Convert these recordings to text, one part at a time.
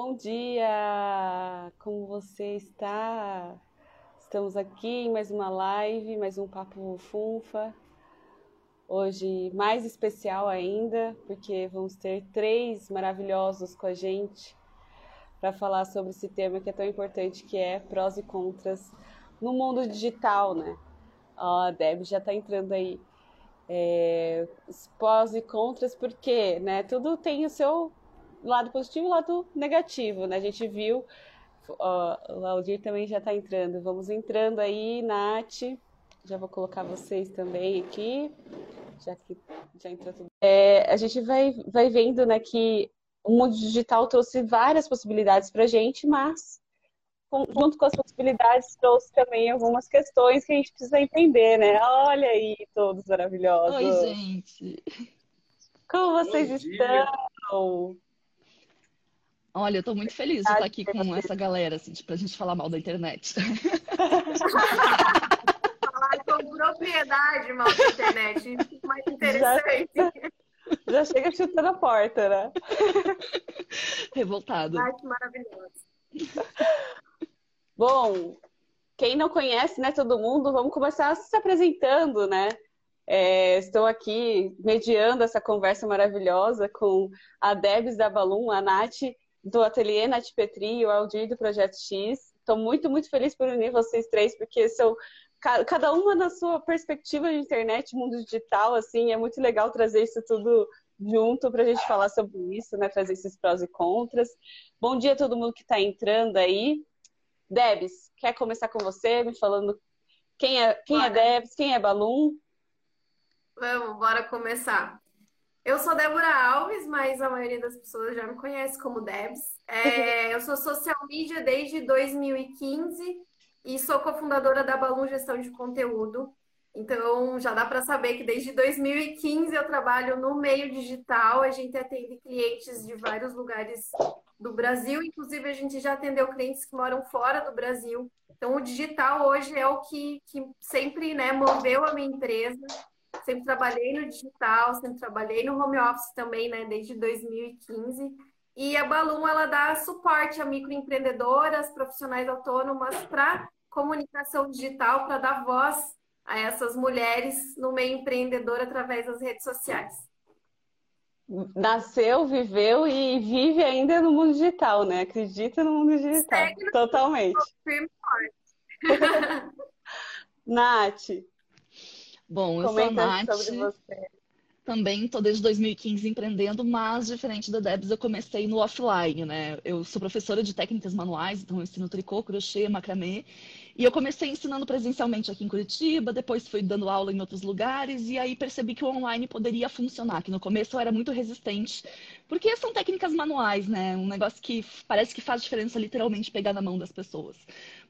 Bom dia! Como você está? Estamos aqui em mais uma live, mais um Papo Funfa. Hoje mais especial ainda, porque vamos ter três maravilhosos com a gente para falar sobre esse tema que é tão importante, que é prós e contras no mundo digital, né? Ó, a Deb já está entrando aí. É, os prós e contras, porque né, tudo tem o seu lado positivo e lado negativo, né? A gente viu, ó, o Aldir também já está entrando. Vamos entrando aí, Nath. Já vou colocar vocês também aqui, já que já entrou tudo. É, a gente vai, vai vendo né, que o mundo digital trouxe várias possibilidades para a gente, mas junto com as possibilidades trouxe também algumas questões que a gente precisa entender, né? Olha aí, todos maravilhosos. Oi, gente. Como vocês estão? Olha, eu tô muito feliz de estar aqui com essa galera, assim, pra gente falar mal da internet. falar com propriedade mal da internet, mais interessante. Já, já chega chutando a porta, né? Revoltado. Ai, que maravilhoso. Bom, quem não conhece, né, todo mundo, vamos começar se apresentando, né? É, estou aqui mediando essa conversa maravilhosa com a Debs da Balloon, a Nath do Ateliê Nath Petri e o Aldir do Projeto X. Estou muito, muito feliz por unir vocês três, porque são cada uma na sua perspectiva de internet, mundo digital, assim, é muito legal trazer isso tudo junto para a gente falar sobre isso, né? Trazer esses prós e contras. Bom dia a todo mundo que está entrando aí. Debs, quer começar com você, me falando quem é, quem é Debs, quem é Balloon? Vamos, bora começar. Eu sou Débora Alves, mas a maioria das pessoas já me conhece como Debs. É, eu sou social media desde 2015 e sou cofundadora da Balloon Gestão de Conteúdo. Então, já dá para saber que desde 2015 eu trabalho no meio digital. A gente atende clientes de vários lugares do Brasil, inclusive a gente já atendeu clientes que moram fora do Brasil. Então, o digital hoje é o que, que sempre né, moveu a minha empresa sempre trabalhei no digital, sempre trabalhei no home office também, né, desde 2015. E a Balloon, ela dá suporte a microempreendedoras, profissionais autônomas para comunicação digital, para dar voz a essas mulheres no meio empreendedor através das redes sociais. Nasceu, viveu e vive ainda no mundo digital, né? Acredita no mundo digital. Segue Totalmente. Firme forte. Nath, Bom, eu Comenta sou a Nath. Também estou desde 2015 empreendendo, mas diferente da Debs, eu comecei no offline, né? Eu sou professora de técnicas manuais, então eu ensino tricô, crochê, macramê. E eu comecei ensinando presencialmente aqui em Curitiba, depois fui dando aula em outros lugares, e aí percebi que o online poderia funcionar, que no começo eu era muito resistente, porque são técnicas manuais, né? Um negócio que parece que faz diferença literalmente pegar na mão das pessoas.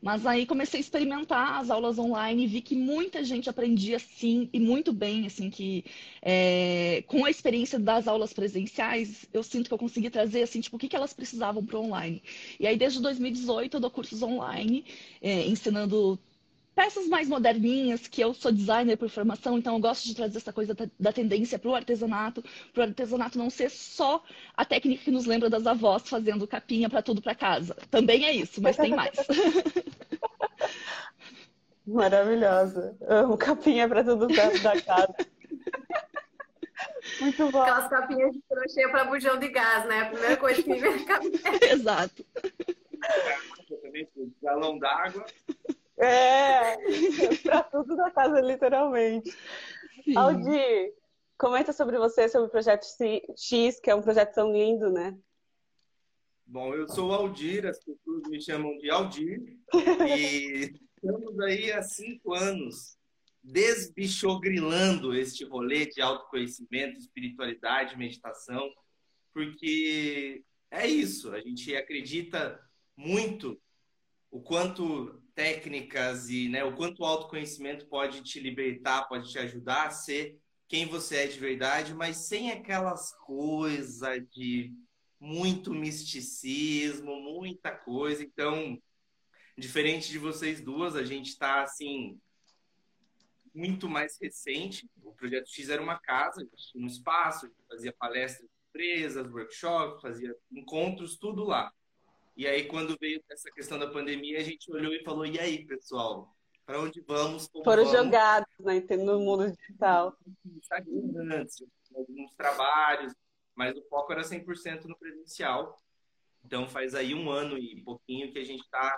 Mas aí comecei a experimentar as aulas online e vi que muita gente aprendia sim e muito bem, assim, que é, com a experiência das aulas presenciais, eu sinto que eu consegui trazer, assim, tipo, o que, que elas precisavam para o online. E aí, desde 2018, eu dou cursos online, é, ensinando peças mais moderninhas, que eu sou designer por formação, então eu gosto de trazer essa coisa da tendência para o artesanato, para o artesanato não ser só a técnica que nos lembra das avós fazendo capinha para tudo para casa. Também é isso, mas tem mais. Maravilhosa. Amo capinha para tudo da casa. Muito bom. Aquelas capinhas de crochê para bujão de gás, né? A primeira coisa que me vem na cabeça. Exato. Galão d'água. É, para tudo da casa, literalmente. Sim. Aldir, comenta sobre você, sobre o Projeto X, que é um projeto tão lindo, né? Bom, eu sou o Aldir, as pessoas me chamam de Aldir, e estamos aí há cinco anos desbichogrilando este rolê de autoconhecimento, espiritualidade, meditação, porque é isso, a gente acredita muito o quanto técnicas e né, o quanto o autoconhecimento pode te libertar, pode te ajudar a ser quem você é de verdade, mas sem aquelas coisas de muito misticismo, muita coisa. Então, diferente de vocês duas, a gente está assim muito mais recente. O projeto X era uma casa, um espaço, fazia palestras empresas, workshops, fazia encontros, tudo lá. E aí, quando veio essa questão da pandemia, a gente olhou e falou: e aí, pessoal? Para onde vamos? Foram vamos? jogados né, no mundo digital. Antes, alguns trabalhos, mas o foco era 100% no presencial. Então, faz aí um ano e pouquinho que a gente está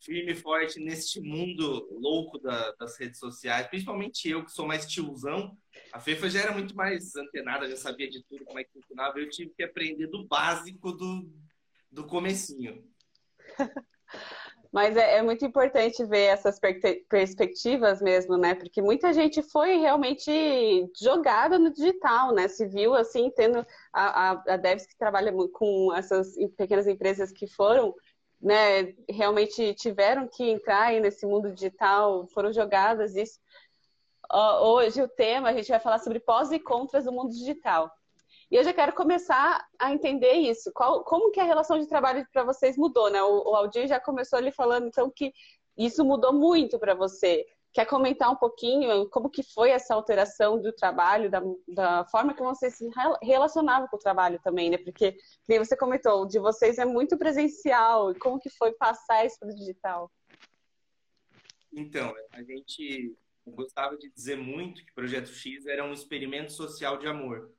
firme e forte neste mundo louco da, das redes sociais, principalmente eu, que sou mais tiozão. A Fefa já era muito mais antenada, já sabia de tudo, como é que funcionava. Eu tive que aprender do básico do, do comecinho. Mas é, é, muito importante ver essas perspectivas mesmo, né? Porque muita gente foi realmente jogada no digital, né? Se viu assim, tendo a, a, a Devs que trabalha com essas pequenas empresas que foram né, realmente tiveram que entrar nesse mundo digital, foram jogadas isso. Hoje o tema, a gente vai falar sobre pós e contras do mundo digital. E eu já quero começar a entender isso. Qual, como que a relação de trabalho para vocês mudou, né? O, o Aldir já começou ali falando, então, que isso mudou muito para você. Quer comentar um pouquinho como que foi essa alteração do trabalho, da, da forma que você se relacionava com o trabalho também, né? Porque, como você comentou, de vocês é muito presencial. Como que foi passar isso para o digital? Então, a gente gostava de dizer muito que Projeto X era um experimento social de amor.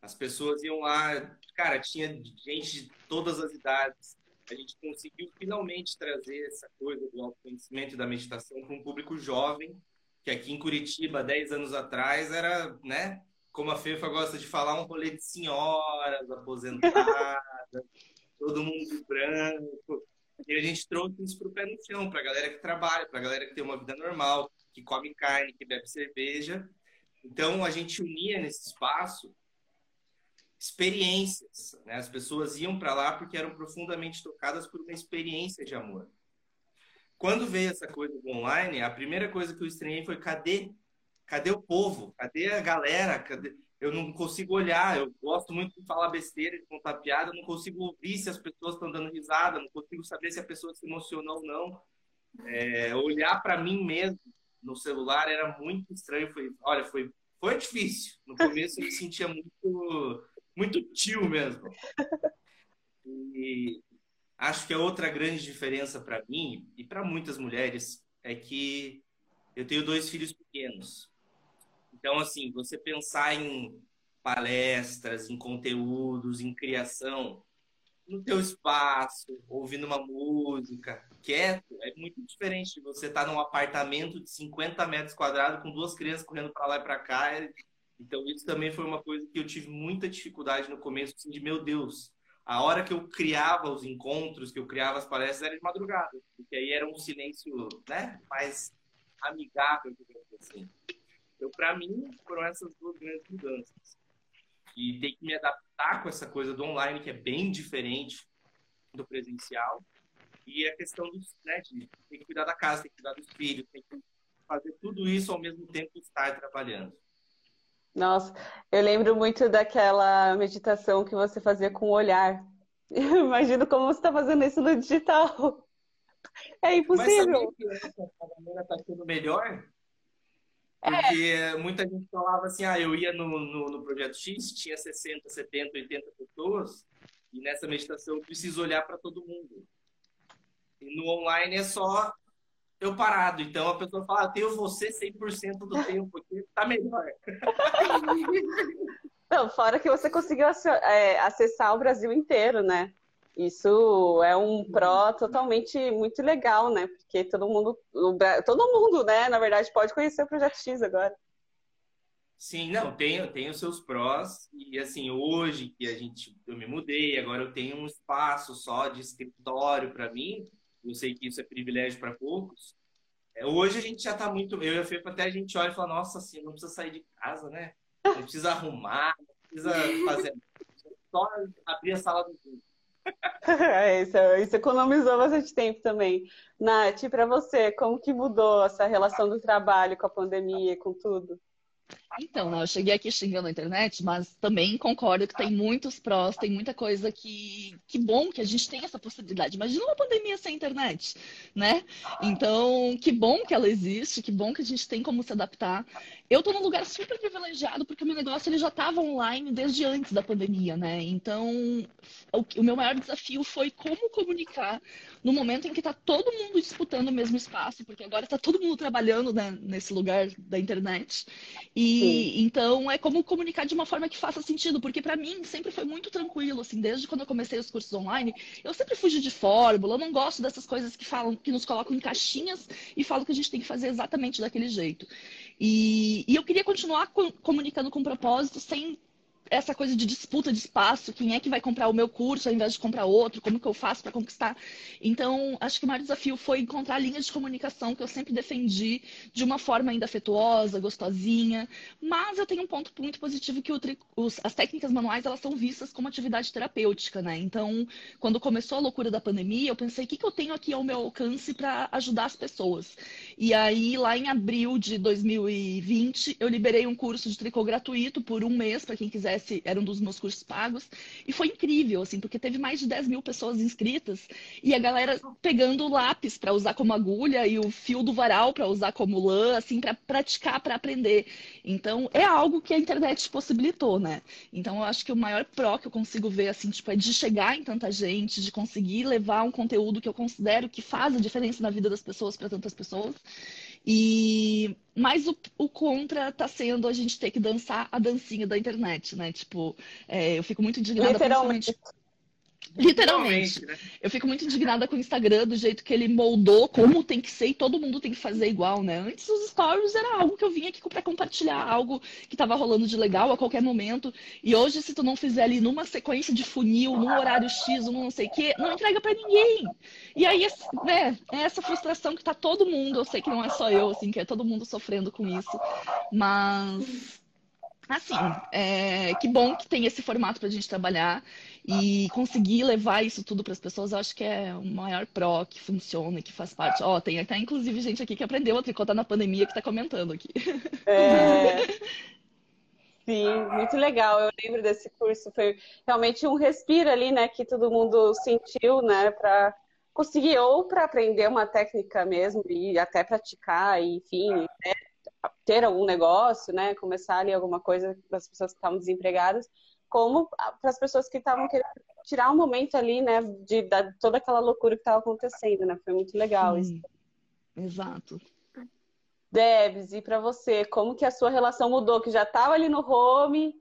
As pessoas iam lá, cara, tinha gente de todas as idades, a gente conseguiu finalmente trazer essa coisa do autoconhecimento e da meditação para um público jovem, que aqui em Curitiba, 10 anos atrás, era, né, como a Fefa gosta de falar, um rolê de senhoras, aposentadas, todo mundo branco. E a gente trouxe isso para o pé no chão, para a galera que trabalha, para a galera que tem uma vida normal, que come carne, que bebe cerveja. Então, a gente unia nesse espaço experiências. Né? As pessoas iam para lá porque eram profundamente tocadas por uma experiência de amor. Quando veio essa coisa do online, a primeira coisa que eu estranhei foi: cadê? Cadê o povo? Cadê a galera? Cadê? Eu não consigo olhar. Eu gosto muito de falar besteira, de contar piada. Eu não consigo ouvir se as pessoas estão dando risada. Não consigo saber se a pessoa se emocionou ou não. É, olhar para mim mesmo no celular era muito estranho. Foi, olha, foi, foi difícil. No começo eu me sentia muito muito tio mesmo. E acho que a outra grande diferença para mim e para muitas mulheres é que eu tenho dois filhos pequenos. Então, assim, você pensar em palestras, em conteúdos, em criação, no teu espaço, ouvindo uma música, quieto, é muito diferente de você estar num apartamento de 50 metros quadrados com duas crianças correndo para lá e para cá então, isso também foi uma coisa que eu tive muita dificuldade no começo, assim, de meu Deus, a hora que eu criava os encontros, que eu criava as palestras, era de madrugada, porque aí era um silêncio né, mais amigável, digamos assim. Então, para mim, foram essas duas grandes mudanças. E ter que me adaptar com essa coisa do online, que é bem diferente do presencial. E a questão dos, né, de ter que cuidar da casa, ter que cuidar dos filhos, ter que fazer tudo isso ao mesmo tempo que estar trabalhando. Nossa, eu lembro muito daquela meditação que você fazia com o olhar. Imagino como você está fazendo isso no digital. É impossível. Mas sabia que essa maneira está sendo melhor? É. Porque é. muita gente falava assim, ah, eu ia no, no, no, Projeto X, tinha 60, 70, 80 pessoas, e nessa meditação eu preciso olhar para todo mundo. E no online é só eu parado. Então a pessoa fala, ah, tenho você 100% do tempo, porque tá melhor. Não, fora que você conseguiu é, acessar o Brasil inteiro, né? Isso é um pró totalmente muito legal, né? Porque todo mundo, todo mundo, né, na verdade, pode conhecer o Projeto X agora. Sim, não, tem, tem os seus prós. E assim, hoje que a gente, eu me mudei, agora eu tenho um espaço só de escritório para mim eu sei que isso é privilégio para poucos. É, hoje a gente já está muito. Eu e a Fepa até a gente olha e fala: nossa, assim, não precisa sair de casa, né? Não precisa arrumar, não precisa fazer. Só abrir a sala do Zoom. É, isso, isso economizou bastante tempo também. Nath, para você, como que mudou essa relação do trabalho com a pandemia, com tudo? Então, né, eu cheguei aqui xingando a internet, mas também concordo que tem muitos prós, tem muita coisa que. Que bom que a gente tem essa possibilidade. Imagina uma pandemia sem internet, né? Então, que bom que ela existe, que bom que a gente tem como se adaptar. Eu tô num lugar super privilegiado, porque o meu negócio ele já estava online desde antes da pandemia, né? Então, o, o meu maior desafio foi como comunicar no momento em que está todo mundo disputando o mesmo espaço, porque agora está todo mundo trabalhando né, nesse lugar da internet. E Sim. então é como comunicar de uma forma que faça sentido, porque para mim sempre foi muito tranquilo, assim, desde quando eu comecei os cursos online, eu sempre fugi de fórmula, eu não gosto dessas coisas que falam, que nos colocam em caixinhas e falam que a gente tem que fazer exatamente daquele jeito. E, e eu queria continuar co comunicando com propósito sem essa coisa de disputa de espaço, quem é que vai comprar o meu curso ao invés de comprar outro, como que eu faço para conquistar. Então, acho que o maior desafio foi encontrar linhas de comunicação que eu sempre defendi de uma forma ainda afetuosa, gostosinha, mas eu tenho um ponto muito positivo que os, as técnicas manuais, elas são vistas como atividade terapêutica, né? Então, quando começou a loucura da pandemia, eu pensei, o que, que eu tenho aqui ao meu alcance para ajudar as pessoas? E aí, lá em abril de 2020, eu liberei um curso de tricô gratuito por um mês, para quem quiser era um dos meus cursos pagos. E foi incrível, assim, porque teve mais de 10 mil pessoas inscritas e a galera pegando o lápis para usar como agulha e o fio do varal para usar como lã, assim, para praticar, para aprender. Então, é algo que a internet possibilitou, né? Então, eu acho que o maior pró que eu consigo ver, assim, tipo, é de chegar em tanta gente, de conseguir levar um conteúdo que eu considero que faz a diferença na vida das pessoas para tantas pessoas. E mas o, o, contra tá sendo a gente ter que dançar a dancinha da internet, né? Tipo, é, eu fico muito indignada Literalmente. Literalmente. Né? Eu fico muito indignada com o Instagram, do jeito que ele moldou como tem que ser e todo mundo tem que fazer igual, né? Antes os stories era algo que eu vinha aqui para compartilhar, algo que tava rolando de legal a qualquer momento. E hoje, se tu não fizer ali numa sequência de funil, num horário X, num não sei o quê, não entrega para ninguém. E aí, né, é essa frustração que tá todo mundo, eu sei que não é só eu, assim, que é todo mundo sofrendo com isso. Mas assim, é, que bom que tem esse formato para a gente trabalhar. E conseguir levar isso tudo para as pessoas, eu acho que é o maior pró que funciona, que faz parte. Ó, oh, tem até inclusive gente aqui que aprendeu a tricotar na pandemia que está comentando aqui. É... Sim, muito legal. Eu lembro desse curso, foi realmente um respiro ali, né, que todo mundo sentiu, né, para conseguir ou para aprender uma técnica mesmo e até praticar, e, enfim, né, ter algum negócio, né, começar ali alguma coisa para as pessoas que estavam desempregadas como para as pessoas que estavam querendo tirar um momento ali, né, de, de toda aquela loucura que estava acontecendo, né? Foi muito legal Sim. isso. Exato. Debs, e para você, como que a sua relação mudou? Que já estava ali no home.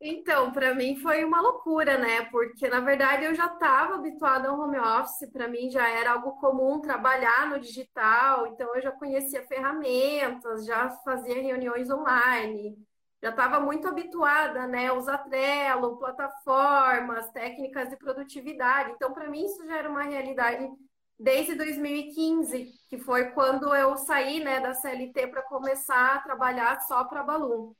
Então, para mim foi uma loucura, né? Porque na verdade eu já estava habituada ao home office, para mim já era algo comum trabalhar no digital, então eu já conhecia ferramentas, já fazia reuniões online já estava muito habituada, né, usar Trello, plataformas, técnicas de produtividade. Então, para mim, isso já era uma realidade desde 2015, que foi quando eu saí, né, da CLT para começar a trabalhar só para Balloon.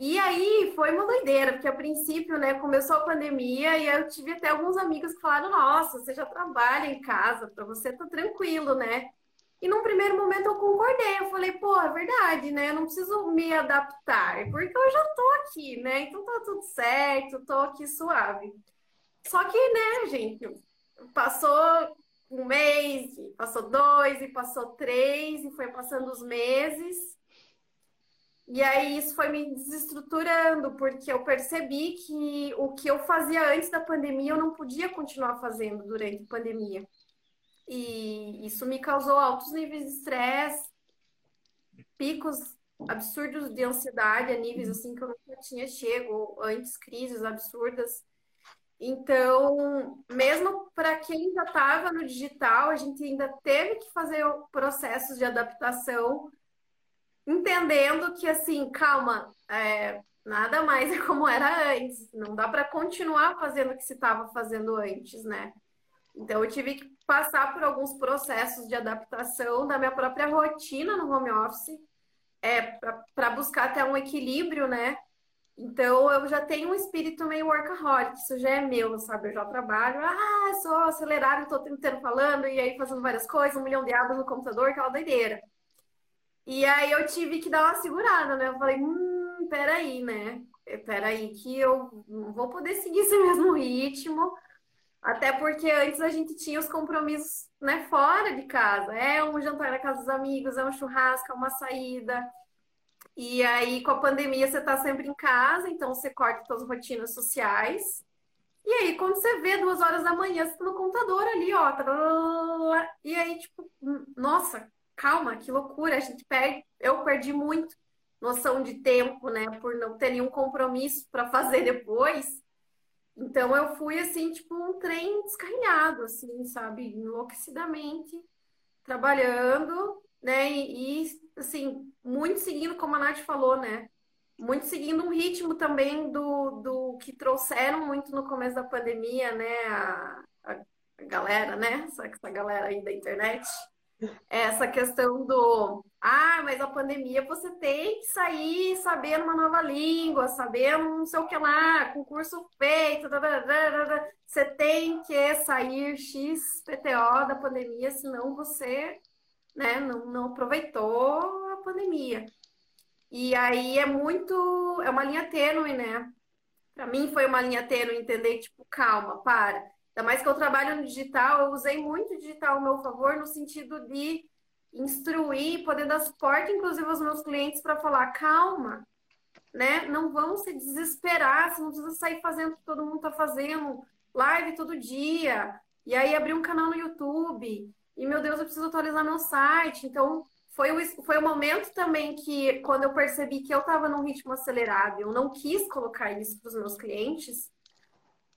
E aí foi uma doideira, porque a princípio, né, começou a pandemia e eu tive até alguns amigos que falaram: "Nossa, você já trabalha em casa, para você tá tranquilo, né?" E num primeiro momento eu concordei, eu falei, pô, é verdade, né? Eu não preciso me adaptar, porque eu já tô aqui, né? Então tá tudo certo, tô aqui suave. Só que, né, gente, passou um mês, passou dois, e passou três, e foi passando os meses. E aí isso foi me desestruturando, porque eu percebi que o que eu fazia antes da pandemia eu não podia continuar fazendo durante a pandemia. E isso me causou altos níveis de estresse, picos absurdos de ansiedade a níveis assim que eu nunca tinha chego antes, crises absurdas. Então, mesmo para quem já estava no digital, a gente ainda teve que fazer processos de adaptação, entendendo que assim, calma, é, nada mais é como era antes. Não dá para continuar fazendo o que se estava fazendo antes, né? Então, eu tive que passar por alguns processos de adaptação da minha própria rotina no home office, é, para buscar até um equilíbrio, né? Então, eu já tenho um espírito meio workaholic, isso já é meu, sabe? Eu já trabalho, ah, sou acelerado, estou tentando falando, e aí fazendo várias coisas, um milhão de abas no computador, aquela doideira. E aí eu tive que dar uma segurada, né? Eu falei, hum, peraí, né? Peraí, que eu não vou poder seguir esse mesmo ritmo. Até porque antes a gente tinha os compromissos, né, fora de casa. É um jantar na casa dos amigos, é um churrasco, é uma saída. E aí, com a pandemia, você tá sempre em casa, então você corta suas rotinas sociais. E aí, quando você vê duas horas da manhã, você tá no computador ali, ó. E aí, tipo, nossa, calma, que loucura. A gente perde, eu perdi muito noção de tempo, né? Por não ter nenhum compromisso para fazer depois. Então eu fui assim, tipo, um trem descarrinhado, assim, sabe? Enlouquecidamente, trabalhando, né? E, e, assim, muito seguindo, como a Nath falou, né? Muito seguindo um ritmo também do, do que trouxeram muito no começo da pandemia, né? A, a galera, né? Essa, essa galera aí da internet essa questão do ah, mas a pandemia você tem que sair sabendo uma nova língua, sabendo não sei o que lá, concurso feito, você tem que sair XPTO da pandemia, senão você né, não, não aproveitou a pandemia. E aí é muito, é uma linha tênue, né? Para mim foi uma linha tênue entender, tipo, calma, para Ainda mais que eu trabalho no digital, eu usei muito digital ao meu favor no sentido de instruir, poder dar suporte, inclusive, aos meus clientes para falar, calma, né? Não vamos se desesperar, você não precisa sair fazendo o que todo mundo está fazendo, live todo dia, e aí abrir um canal no YouTube, e meu Deus, eu preciso atualizar meu site. Então, foi o, foi o momento também que, quando eu percebi que eu estava num ritmo acelerado, eu não quis colocar isso para os meus clientes,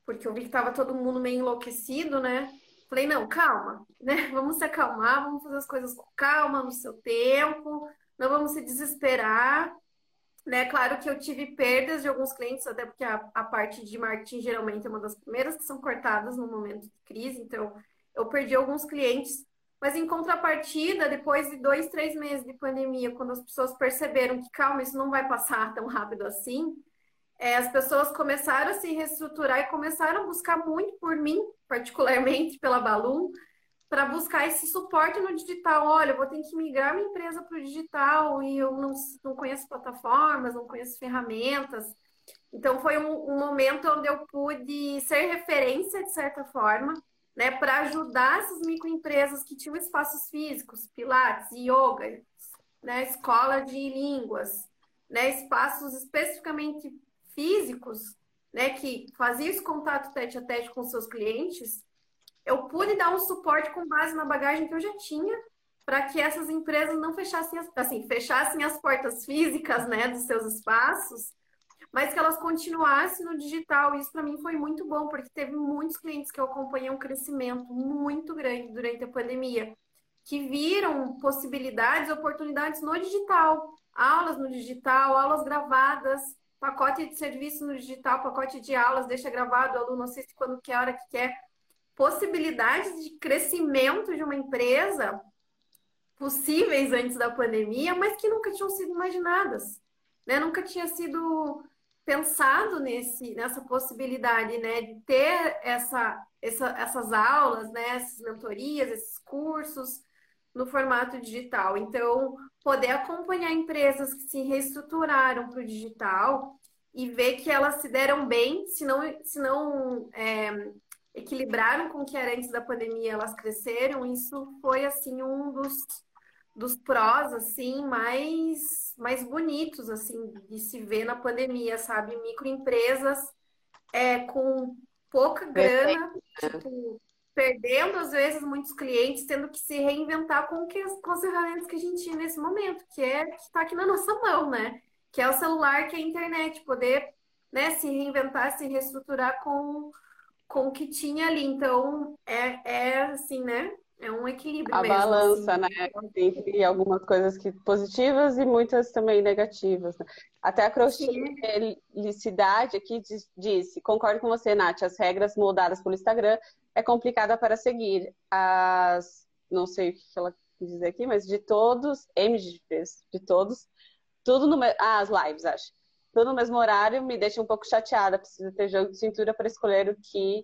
porque eu vi que estava todo mundo meio enlouquecido, né? Falei, não, calma, né? Vamos se acalmar, vamos fazer as coisas com calma, no seu tempo, não vamos se desesperar. Né? Claro que eu tive perdas de alguns clientes, até porque a, a parte de marketing geralmente é uma das primeiras que são cortadas no momento de crise, então eu perdi alguns clientes. Mas em contrapartida, depois de dois, três meses de pandemia, quando as pessoas perceberam que, calma, isso não vai passar tão rápido assim, é, as pessoas começaram a se reestruturar e começaram a buscar muito por mim, particularmente pela Balloon, para buscar esse suporte no digital. Olha, eu vou ter que migrar minha empresa para o digital e eu não, não conheço plataformas, não conheço ferramentas. Então, foi um, um momento onde eu pude ser referência, de certa forma, né, para ajudar essas microempresas que tinham espaços físicos, pilates, yoga, né, escola de línguas, né, espaços especificamente físicos, né, que faziam esse contato tete a tete com seus clientes, eu pude dar um suporte com base na bagagem que eu já tinha para que essas empresas não fechassem as, assim, fechassem as portas físicas, né, dos seus espaços, mas que elas continuassem no digital. Isso para mim foi muito bom, porque teve muitos clientes que eu acompanhei um crescimento muito grande durante a pandemia, que viram possibilidades, oportunidades no digital, aulas no digital, aulas gravadas, pacote de serviço no digital, pacote de aulas, deixa gravado, o aluno assiste quando quer, a hora que quer. Possibilidades de crescimento de uma empresa possíveis antes da pandemia, mas que nunca tinham sido imaginadas, né? Nunca tinha sido pensado nesse, nessa possibilidade, né, de ter essa, essa, essas aulas, né, essas mentorias, esses cursos no formato digital. Então, poder acompanhar empresas que se reestruturaram para o digital e ver que elas se deram bem, se não, se não é, equilibraram com o que era antes da pandemia, elas cresceram. Isso foi assim um dos, dos prós assim mais mais bonitos assim de se ver na pandemia, sabe? Microempresas é, com pouca grana, tipo, perdendo às vezes muitos clientes, tendo que se reinventar com, que, com as ferramentas que a gente tinha nesse momento, que é que está aqui na nossa mão, né? Que é o celular, que é a internet, poder né, se reinventar, se reestruturar com, com o que tinha ali. Então, é, é assim, né? É um equilíbrio a mesmo, balança, assim. né? Entre algumas coisas que positivas e muitas também negativas. Né? Até a Felicidade aqui disse, concordo com você, Nath, as regras moldadas pelo Instagram é complicada para seguir. As, não sei o que ela quis dizer aqui, mas de todos, M de todos, tudo no ah, as lives, acho. Tudo no mesmo horário me deixa um pouco chateada. Preciso ter jogo de cintura para escolher o que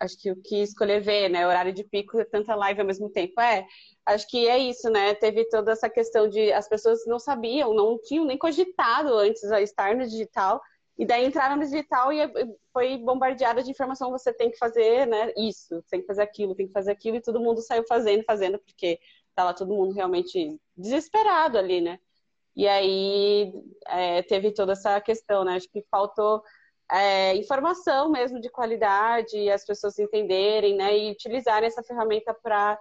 acho que o que escolher ver, né? Horário de pico tanta live ao mesmo tempo. É, acho que é isso, né? Teve toda essa questão de as pessoas não sabiam, não tinham nem cogitado antes a estar no digital. E daí entraram no digital e foi bombardeada de informação, você tem que fazer, né, isso, tem que fazer aquilo, tem que fazer aquilo, e todo mundo saiu fazendo, fazendo, porque estava todo mundo realmente desesperado ali, né? E aí é, teve toda essa questão, né? Acho que faltou é, informação mesmo de qualidade, as pessoas entenderem, né? E utilizarem essa ferramenta para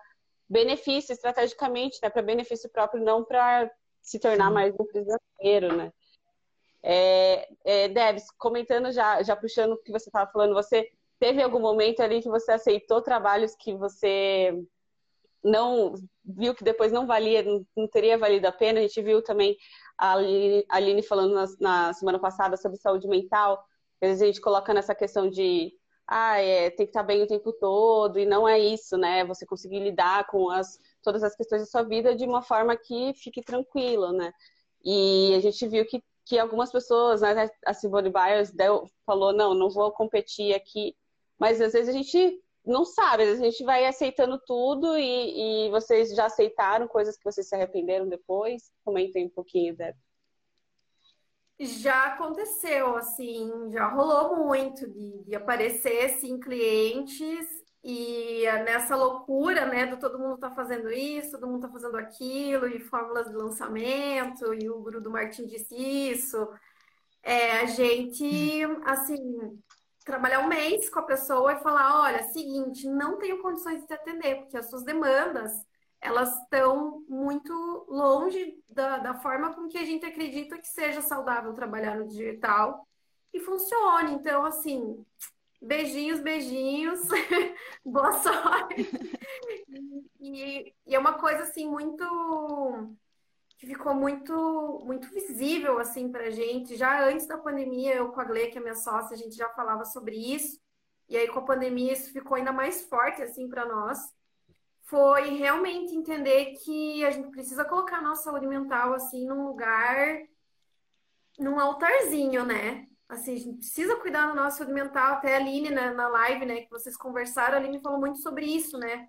benefício estrategicamente, né? Para benefício próprio, não para se tornar Sim. mais um prisioneiro, né? É, é, Debs, comentando já, já puxando o que você estava falando, você teve algum momento ali que você aceitou trabalhos que você não viu que depois não valia, não, não teria valido a pena. A gente viu também a Aline, a Aline falando na, na, semana passada sobre saúde mental. Às vezes a gente coloca nessa questão de ah, é, tem que estar bem o tempo todo, e não é isso, né? Você conseguir lidar com as, todas as questões da sua vida de uma forma que fique tranquilo, né? E a gente viu que, que algumas pessoas, né, a Simone Biles deu, falou, não, não vou competir aqui, mas às vezes a gente não sabe, a gente vai aceitando tudo e, e, vocês já aceitaram coisas que vocês se arrependeram depois? Comentem um pouquinho, Deb. Já aconteceu, assim, já rolou muito de, de aparecer, assim, clientes e nessa loucura, né, do todo mundo tá fazendo isso, todo mundo tá fazendo aquilo, e fórmulas de lançamento, e o Guru do Martin disse isso. É, a gente, assim, trabalhar um mês com a pessoa e falar, olha, seguinte, não tenho condições de te atender, porque as suas demandas, elas estão muito longe da, da forma com que a gente acredita que seja saudável trabalhar no digital e funcione. Então, assim, beijinhos, beijinhos, boa sorte. E, e, é uma coisa, assim, muito que ficou muito muito visível assim para gente. Já antes da pandemia, eu com a Gle, que é minha sócia, a gente já falava sobre isso. E aí com a pandemia isso ficou ainda mais forte assim para nós. Foi realmente entender que a gente precisa colocar a nossa saúde mental assim num lugar num altarzinho, né? Assim, a gente precisa cuidar da nossa saúde mental. Até a Aline, né, na live, né, que vocês conversaram, a Aline falou muito sobre isso, né?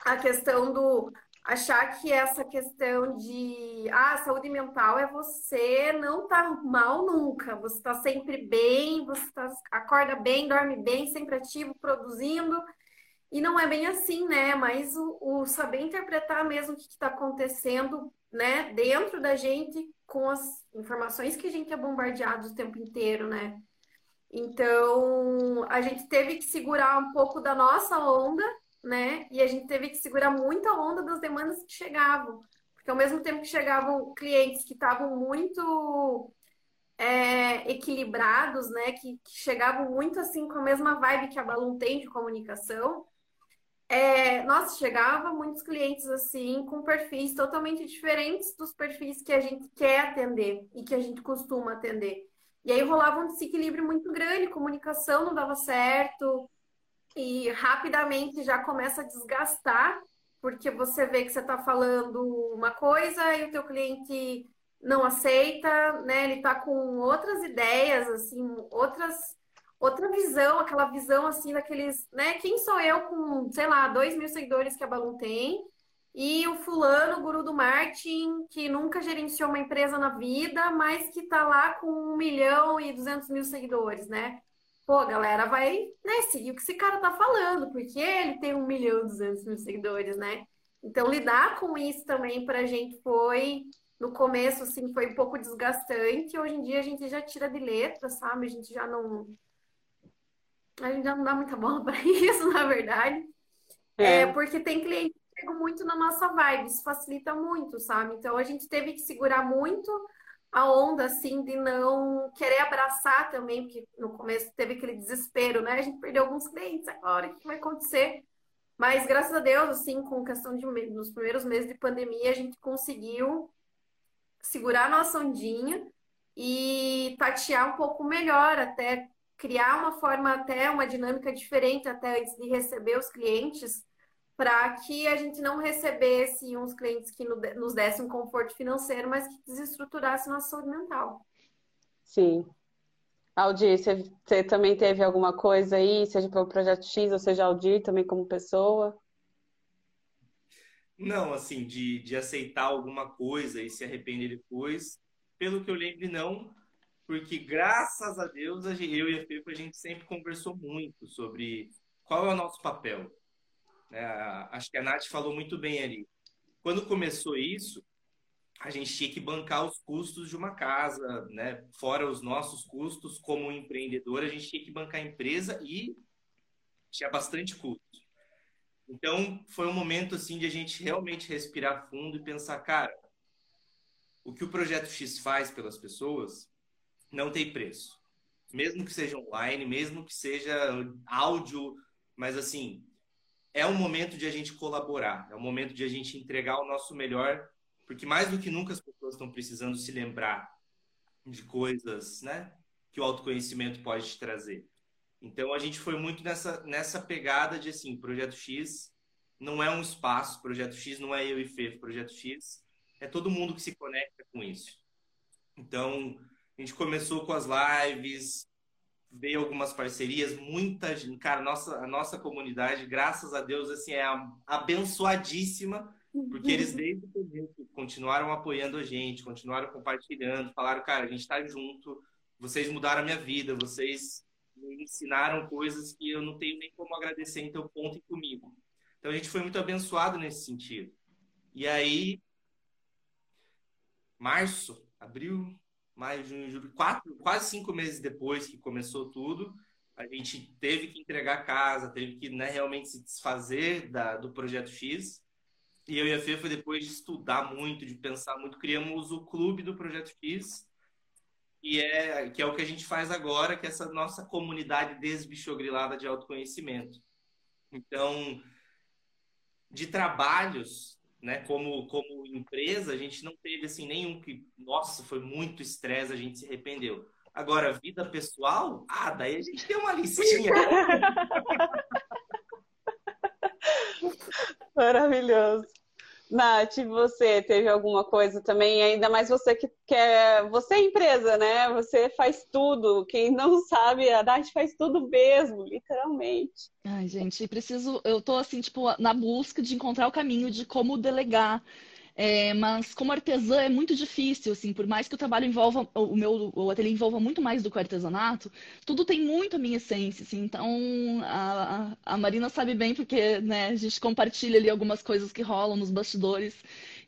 A questão do achar que essa questão de ah, saúde mental é você não tá mal nunca, você está sempre bem, você tá, acorda bem, dorme bem, sempre ativo, produzindo. E não é bem assim, né? Mas o, o saber interpretar mesmo o que está acontecendo, né, dentro da gente, com as informações que a gente é bombardeado o tempo inteiro, né? Então, a gente teve que segurar um pouco da nossa onda né? E a gente teve que segurar muita onda das demandas que chegavam. Porque ao mesmo tempo que chegavam clientes que estavam muito é, equilibrados, né? Que, que, chegavam muito assim com a mesma vibe que a Balloon tem de comunicação. É, nossa, chegava muitos clientes assim com perfis totalmente diferentes dos perfis que a gente quer atender e que a gente costuma atender. E aí rolava um desequilíbrio muito grande, comunicação não dava certo, e rapidamente já começa a desgastar, porque você vê que você está falando uma coisa e o teu cliente não aceita, né? Ele está com outras ideias, assim, outras outra visão, aquela visão assim daqueles, né? Quem sou eu com, sei lá, dois mil seguidores que a Balloon tem e o fulano, o guru do marketing, que nunca gerenciou uma empresa na vida, mas que está lá com um milhão e duzentos mil seguidores, né? pô, galera vai né, seguir o que esse cara tá falando, porque ele tem um milhão e duzentos mil seguidores, né? Então, lidar com isso também pra gente foi, no começo, assim, foi um pouco desgastante. Hoje em dia a gente já tira de letra, sabe? A gente já não. A gente já não dá muita bola para isso, na verdade. É. é. porque tem cliente que chegam muito na nossa vibe, isso facilita muito, sabe? Então a gente teve que segurar muito a onda assim de não querer abraçar também, porque no começo teve aquele desespero, né? A gente perdeu alguns clientes agora, o que vai acontecer? Mas graças a Deus, assim, com questão de nos primeiros meses de pandemia, a gente conseguiu segurar a nossa ondinha e tatear um pouco melhor, até criar uma forma, até uma dinâmica diferente, até antes de receber os clientes, para que a gente não recebesse uns clientes que nos dessem um conforto financeiro, mas que desestruturasse nossa saúde mental. Sim. Aldir, você, você também teve alguma coisa aí, seja pelo Projeto X, ou seja, Aldir também como pessoa? Não, assim, de, de aceitar alguma coisa e se arrepender depois. Pelo que eu lembro, não, porque graças a Deus eu e a Fefa a gente sempre conversou muito sobre qual é o nosso papel. É, acho que a Nath falou muito bem ali. Quando começou isso, a gente tinha que bancar os custos de uma casa, né? Fora os nossos custos como empreendedor, a gente tinha que bancar a empresa e tinha bastante custo. Então, foi um momento assim de a gente realmente respirar fundo e pensar, cara, o que o projeto X faz pelas pessoas não tem preço. Mesmo que seja online, mesmo que seja áudio, mas assim, é um momento de a gente colaborar, é um momento de a gente entregar o nosso melhor, porque mais do que nunca as pessoas estão precisando se lembrar de coisas, né, que o autoconhecimento pode te trazer. Então a gente foi muito nessa, nessa pegada de assim, Projeto X não é um espaço, Projeto X não é eu e Fê, Projeto X é todo mundo que se conecta com isso. Então, a gente começou com as lives, veio algumas parcerias, muita gente, cara, nossa, a nossa comunidade, graças a Deus, assim, é abençoadíssima, porque eles desde o começo continuaram apoiando a gente, continuaram compartilhando, falaram, cara, a gente está junto, vocês mudaram a minha vida, vocês me ensinaram coisas que eu não tenho nem como agradecer, então contem comigo. Então a gente foi muito abençoado nesse sentido. E aí, março, abril, maio, junho, julho, quatro, quase cinco meses depois que começou tudo, a gente teve que entregar a casa, teve que né, realmente se desfazer da, do projeto X. E eu e a Fê foi depois de estudar muito, de pensar muito, criamos o clube do projeto X, que é, que é o que a gente faz agora, que é essa nossa comunidade desbichogrilada de autoconhecimento. Então, de trabalhos, né, como, como empresa, a gente não teve assim nenhum que, nossa, foi muito estresse, a gente se arrependeu. Agora, vida pessoal, ah, daí a gente tem uma listinha. Maravilhoso. Nath, você teve alguma coisa também? Ainda mais você que quer. Você é empresa, né? Você faz tudo. Quem não sabe, a Nath faz tudo mesmo, literalmente. Ai, gente, preciso. Eu tô assim, tipo, na busca de encontrar o caminho de como delegar é, mas como artesã é muito difícil, assim, por mais que o trabalho envolva, o meu o ateliê envolva muito mais do que o artesanato, tudo tem muito a minha essência, assim, então a, a Marina sabe bem porque, né, a gente compartilha ali algumas coisas que rolam nos bastidores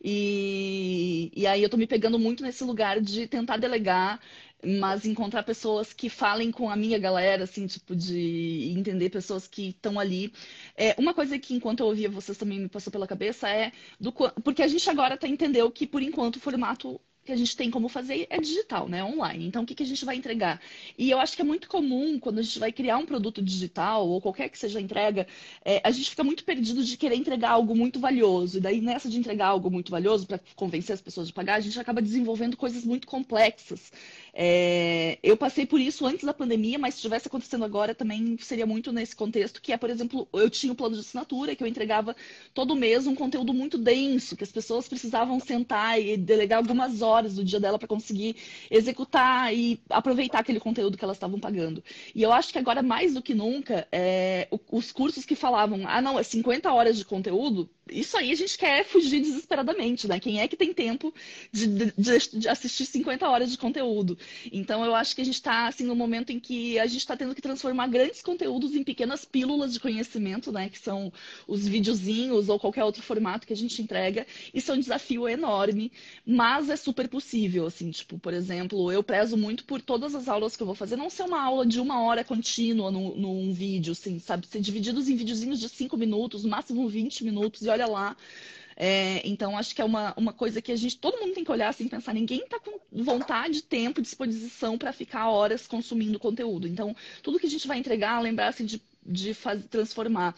e, e aí eu tô me pegando muito nesse lugar de tentar delegar mas encontrar pessoas que falem com a minha galera, assim, tipo, de entender pessoas que estão ali. É, uma coisa que, enquanto eu ouvia vocês também me passou pela cabeça é do porque a gente agora tá entendeu que, por enquanto, o formato que a gente tem como fazer é digital, né? Online. Então, o que, que a gente vai entregar? E eu acho que é muito comum, quando a gente vai criar um produto digital, ou qualquer que seja a entrega, é, a gente fica muito perdido de querer entregar algo muito valioso. E daí, nessa de entregar algo muito valioso, para convencer as pessoas de pagar, a gente acaba desenvolvendo coisas muito complexas. É, eu passei por isso antes da pandemia, mas se estivesse acontecendo agora também seria muito nesse contexto, que é, por exemplo, eu tinha um plano de assinatura, que eu entregava todo mês um conteúdo muito denso, que as pessoas precisavam sentar e delegar algumas horas do dia dela para conseguir executar e aproveitar aquele conteúdo que elas estavam pagando. E eu acho que agora, mais do que nunca, é, os cursos que falavam, ah, não, é 50 horas de conteúdo, isso aí a gente quer fugir desesperadamente, né? Quem é que tem tempo de, de, de assistir 50 horas de conteúdo? Então, eu acho que a gente está, assim, no momento em que a gente está tendo que transformar grandes conteúdos em pequenas pílulas de conhecimento, né? Que são os videozinhos ou qualquer outro formato que a gente entrega. Isso é um desafio enorme, mas é super possível, assim. Tipo, por exemplo, eu prezo muito por todas as aulas que eu vou fazer, não ser uma aula de uma hora contínua num, num vídeo, assim, sabe? Ser divididos em videozinhos de 5 minutos, máximo 20 minutos, e olha lá. É, então, acho que é uma, uma coisa que a gente, todo mundo tem que olhar assim, pensar, ninguém está com vontade, tempo, disposição para ficar horas consumindo conteúdo. Então, tudo que a gente vai entregar, lembrar assim, de de transformar.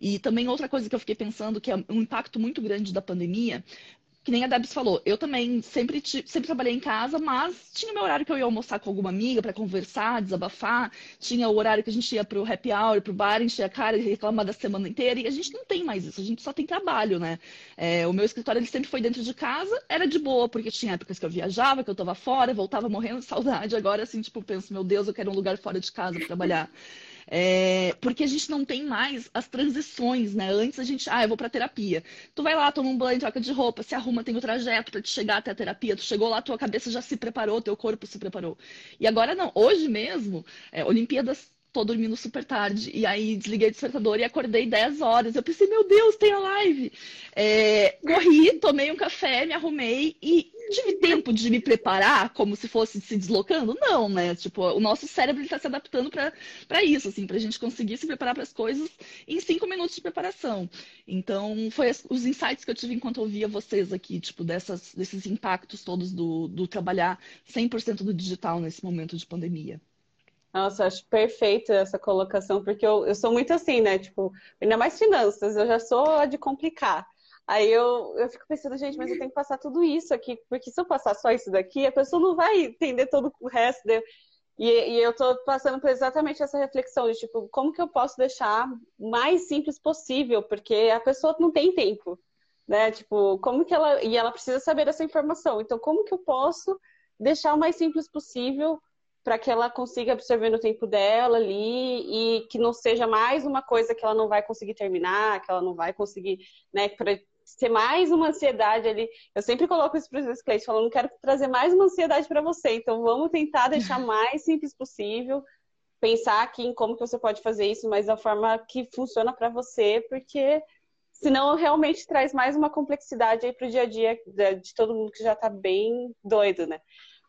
E também outra coisa que eu fiquei pensando, que é um impacto muito grande da pandemia, que nem a Debs falou, eu também sempre, sempre trabalhei em casa, mas tinha meu horário que eu ia almoçar com alguma amiga para conversar, desabafar, tinha o horário que a gente ia pro happy hour, pro bar, encher a cara e reclamar da semana inteira, e a gente não tem mais isso, a gente só tem trabalho, né? É, o meu escritório ele sempre foi dentro de casa, era de boa, porque tinha épocas que eu viajava, que eu tava fora, voltava morrendo de saudade, agora assim, tipo, penso, meu Deus, eu quero um lugar fora de casa para trabalhar. É, porque a gente não tem mais as transições, né? Antes a gente, ah, eu vou pra terapia. Tu vai lá, toma um banho, troca de roupa, se arruma, tem o trajeto para te chegar até a terapia. Tu chegou lá, tua cabeça já se preparou, teu corpo se preparou. E agora não, hoje mesmo, é, Olimpíadas tô dormindo super tarde. E aí desliguei o despertador e acordei 10 horas. Eu pensei, meu Deus, tem a live. É, corri, tomei um café, me arrumei e tive tempo de me preparar como se fosse se deslocando? Não, né? Tipo, o nosso cérebro está se adaptando para isso, assim, para a gente conseguir se preparar para as coisas em cinco minutos de preparação. Então, foi os insights que eu tive enquanto ouvia vocês aqui, tipo, dessas, desses impactos todos do, do trabalhar 100% do digital nesse momento de pandemia. Nossa, acho perfeita essa colocação, porque eu, eu sou muito assim, né? Tipo, ainda mais finanças, eu já sou a de complicar. Aí eu, eu fico pensando, gente, mas eu tenho que passar tudo isso aqui, porque se eu passar só isso daqui, a pessoa não vai entender todo o resto. De... E, e eu tô passando por exatamente essa reflexão de, tipo, como que eu posso deixar mais simples possível, porque a pessoa não tem tempo, né? Tipo, como que ela... E ela precisa saber essa informação. Então, como que eu posso deixar o mais simples possível para que ela consiga absorver no tempo dela ali e que não seja mais uma coisa que ela não vai conseguir terminar, que ela não vai conseguir, né, para ser mais uma ansiedade ali. Eu sempre coloco isso para os clientes, falando, não quero trazer mais uma ansiedade para você, então vamos tentar deixar mais simples possível, pensar aqui em como que você pode fazer isso, mas da forma que funciona para você, porque senão realmente traz mais uma complexidade aí para o dia a dia de todo mundo que já está bem doido, né?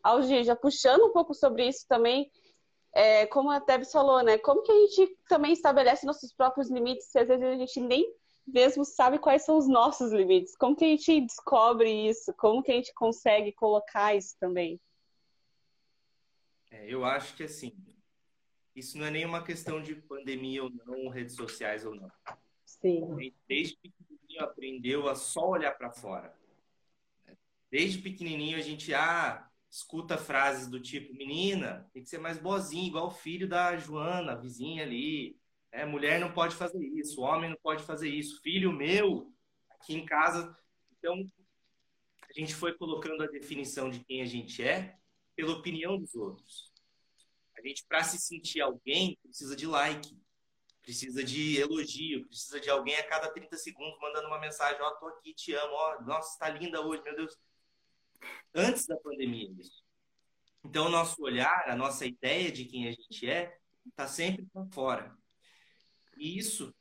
Algi, já puxando um pouco sobre isso também, é, como a Debs falou, né? Como que a gente também estabelece nossos próprios limites se às vezes a gente nem mesmo sabe quais são os nossos limites? Como que a gente descobre isso? Como que a gente consegue colocar isso também? É, eu acho que assim, isso não é nenhuma questão de pandemia ou não, redes sociais ou não. Sim. Desde pequenininho aprendeu a só olhar para fora. Desde pequenininho a gente, ah, escuta frases do tipo, menina, tem que ser mais boazinha, igual o filho da Joana, a vizinha ali. É, mulher não pode fazer isso, homem não pode fazer isso, filho meu, aqui em casa. Então, a gente foi colocando a definição de quem a gente é pela opinião dos outros. A gente, para se sentir alguém, precisa de like, precisa de elogio, precisa de alguém a cada 30 segundos mandando uma mensagem: Ó, oh, tô aqui, te amo, ó, oh, nossa, tá linda hoje, meu Deus antes da pandemia isso. Então, o nosso olhar, a nossa ideia de quem a gente é, está sempre para fora. E isso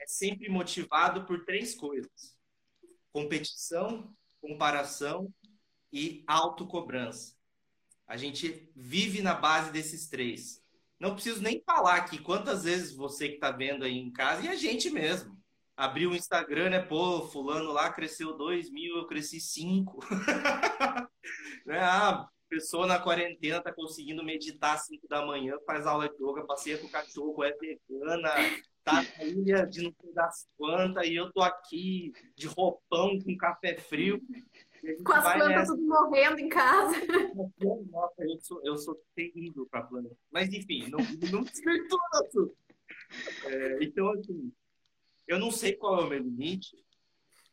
é sempre motivado por três coisas: competição, comparação e autocobrança. A gente vive na base desses três. Não preciso nem falar aqui quantas vezes você que está vendo aí em casa e a gente mesmo abrir o Instagram, né? Pô, fulano lá cresceu 2 mil, eu cresci 5. né? Ah, pessoa na quarentena tá conseguindo meditar às 5 da manhã, faz aula de yoga, passeia com o cachorro, é vegana, tá na ilha de não sei das quantas, e eu tô aqui de roupão com café frio. Com as plantas nessa... tudo morrendo em casa. Nossa, eu sou, eu sou terrível pra planta. Mas enfim, não, não desvirtua. É, então, assim, eu não sei qual é o meu limite,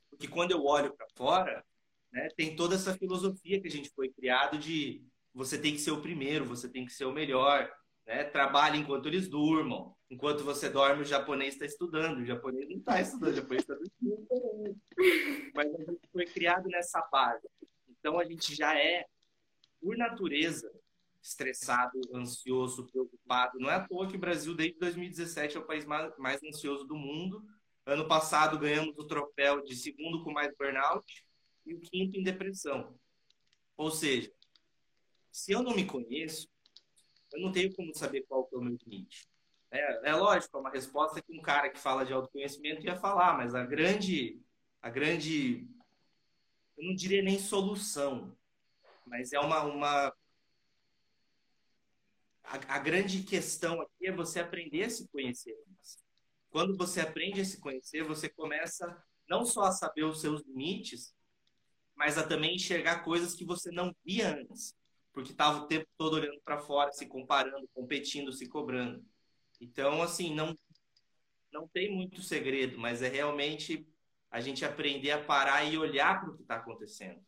porque quando eu olho para fora, né, tem toda essa filosofia que a gente foi criado de você tem que ser o primeiro, você tem que ser o melhor, né? Trabalhe enquanto eles durmam. Enquanto você dorme, o japonês está estudando. O japonês não está estudando, o japonês está dormindo. Mas a gente foi criado nessa base. Então a gente já é, por natureza, estressado, ansioso, preocupado. Não é à toa que o Brasil, desde 2017, é o país mais, ansioso do mundo Ano passado ganhamos o troféu de segundo com mais burnout e o quinto em depressão. Ou seja, se eu não me conheço, eu não tenho como saber qual é o meu limite. É, é lógico, é uma resposta que um cara que fala de autoconhecimento ia falar, mas a grande, a grande, eu não diria nem solução, mas é uma, uma a, a grande questão aqui é você aprender a se conhecer. Quando você aprende a se conhecer, você começa não só a saber os seus limites, mas a também enxergar coisas que você não via antes, porque estava o tempo todo olhando para fora, se comparando, competindo, se cobrando. Então, assim, não não tem muito segredo, mas é realmente a gente aprender a parar e olhar para o que está acontecendo.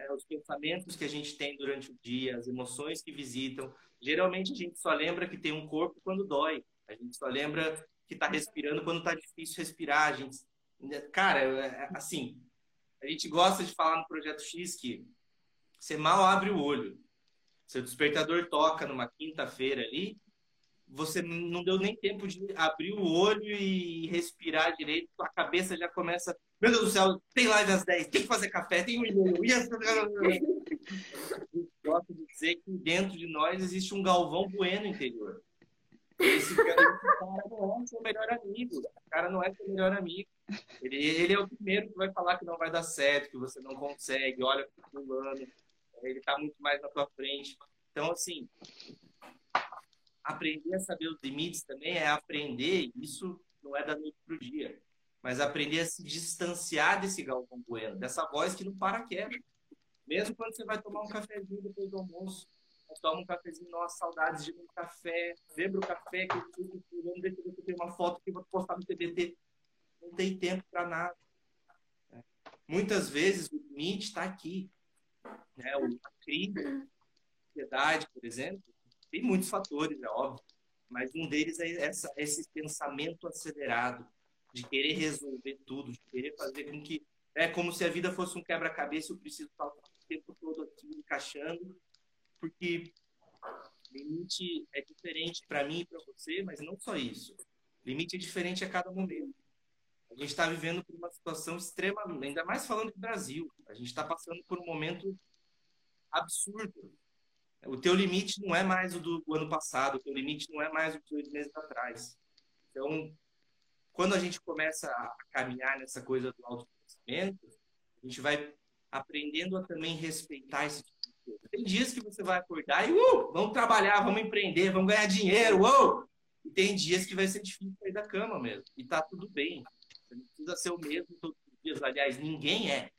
É, os pensamentos que a gente tem durante o dia, as emoções que visitam. Geralmente a gente só lembra que tem um corpo quando dói. A gente só lembra que está respirando quando está difícil respirar. Gente, cara, é, é, assim, a gente gosta de falar no Projeto X que você mal abre o olho. Seu despertador toca numa quinta-feira ali, você não deu nem tempo de abrir o olho e respirar direito, a cabeça já começa. Meu Deus do céu, tem live às 10, tem que fazer café, tem um e-mail. Gosto de dizer que dentro de nós existe um Galvão Bueno interior. Esse cara, não é seu melhor amigo. O cara não é seu melhor amigo. Ele, ele é o primeiro que vai falar que não vai dar certo, que você não consegue. Olha o fulano. Ele está muito mais na tua frente. Então, assim, aprender a saber os limites também é aprender, isso não é da noite para o dia, mas aprender a se distanciar desse Galvão Bueno, dessa voz que não para quieto. Mesmo quando você vai tomar um cafezinho depois do almoço, toma um cafezinho, nossa, saudades de um café, lembra o café que eu ter uma foto que vou postar no TBT. Não tem tempo para nada. Muitas vezes o limite está aqui. Né? O crime, ansiedade, por exemplo, tem muitos fatores, é óbvio, mas um deles é essa, esse pensamento acelerado de querer resolver tudo, de querer fazer com que é como se a vida fosse um quebra-cabeça, eu preciso estar o tempo todo aqui encaixando, porque limite é diferente para mim e para você, mas não só isso. Limite é diferente a cada momento. A gente está vivendo por uma situação extrema, ainda mais falando do Brasil. A gente está passando por um momento absurdo. O teu limite não é mais o do ano passado, o teu limite não é mais o de dois meses atrás. Então, quando a gente começa a caminhar nessa coisa do autoconhecimento, a gente vai aprendendo a também respeitar esse tipo. Tem dias que você vai acordar e, uh, vamos trabalhar, vamos empreender, vamos ganhar dinheiro, uh! E tem dias que vai ser difícil sair da cama mesmo. E tá tudo bem. Você não precisa ser o mesmo todos os dias. Aliás, ninguém é.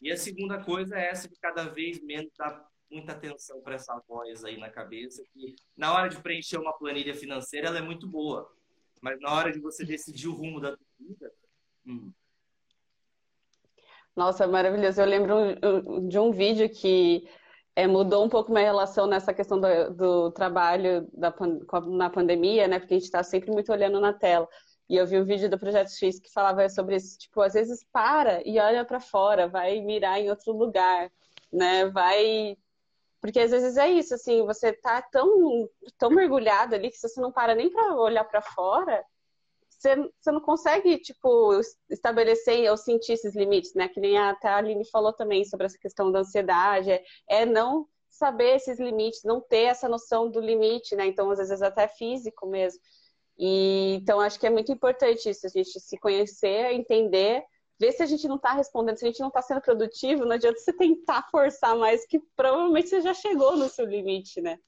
E a segunda coisa é essa de cada vez menos dar muita atenção para essa voz aí na cabeça, que na hora de preencher uma planilha financeira ela é muito boa, mas na hora de você decidir o rumo da vida. Hum. Nossa, maravilhoso. Eu lembro de um vídeo que é, mudou um pouco minha relação nessa questão do, do trabalho da, na pandemia, né? Porque a gente está sempre muito olhando na tela. E eu vi um vídeo do Projeto X que falava sobre isso, tipo, às vezes para e olha para fora, vai mirar em outro lugar, né? Vai porque às vezes é isso, assim, você tá tão, tão mergulhado ali que você não para nem para olhar para fora, você, não consegue, tipo, estabelecer ou sentir esses limites, né? Que nem a, a Aline falou também sobre essa questão da ansiedade, é, é não saber esses limites, não ter essa noção do limite, né? Então, às vezes, até físico mesmo. E, então, acho que é muito importante isso, a gente se conhecer, entender ver se a gente não está respondendo, se a gente não está sendo produtivo, não adianta você tentar forçar mais, que provavelmente você já chegou no seu limite, né?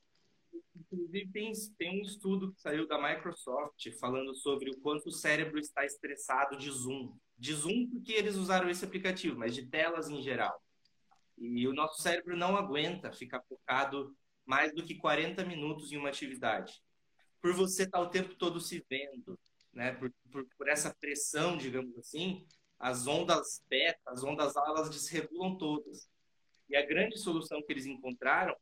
Inclusive, tem, tem um estudo que saiu da Microsoft falando sobre o quanto o cérebro está estressado de Zoom. De Zoom, porque eles usaram esse aplicativo, mas de telas em geral. E o nosso cérebro não aguenta ficar focado mais do que 40 minutos em uma atividade. Por você estar o tempo todo se vendo, né? por, por, por essa pressão, digamos assim, as ondas beta, as ondas A, elas desregulam todas. E a grande solução que eles encontraram,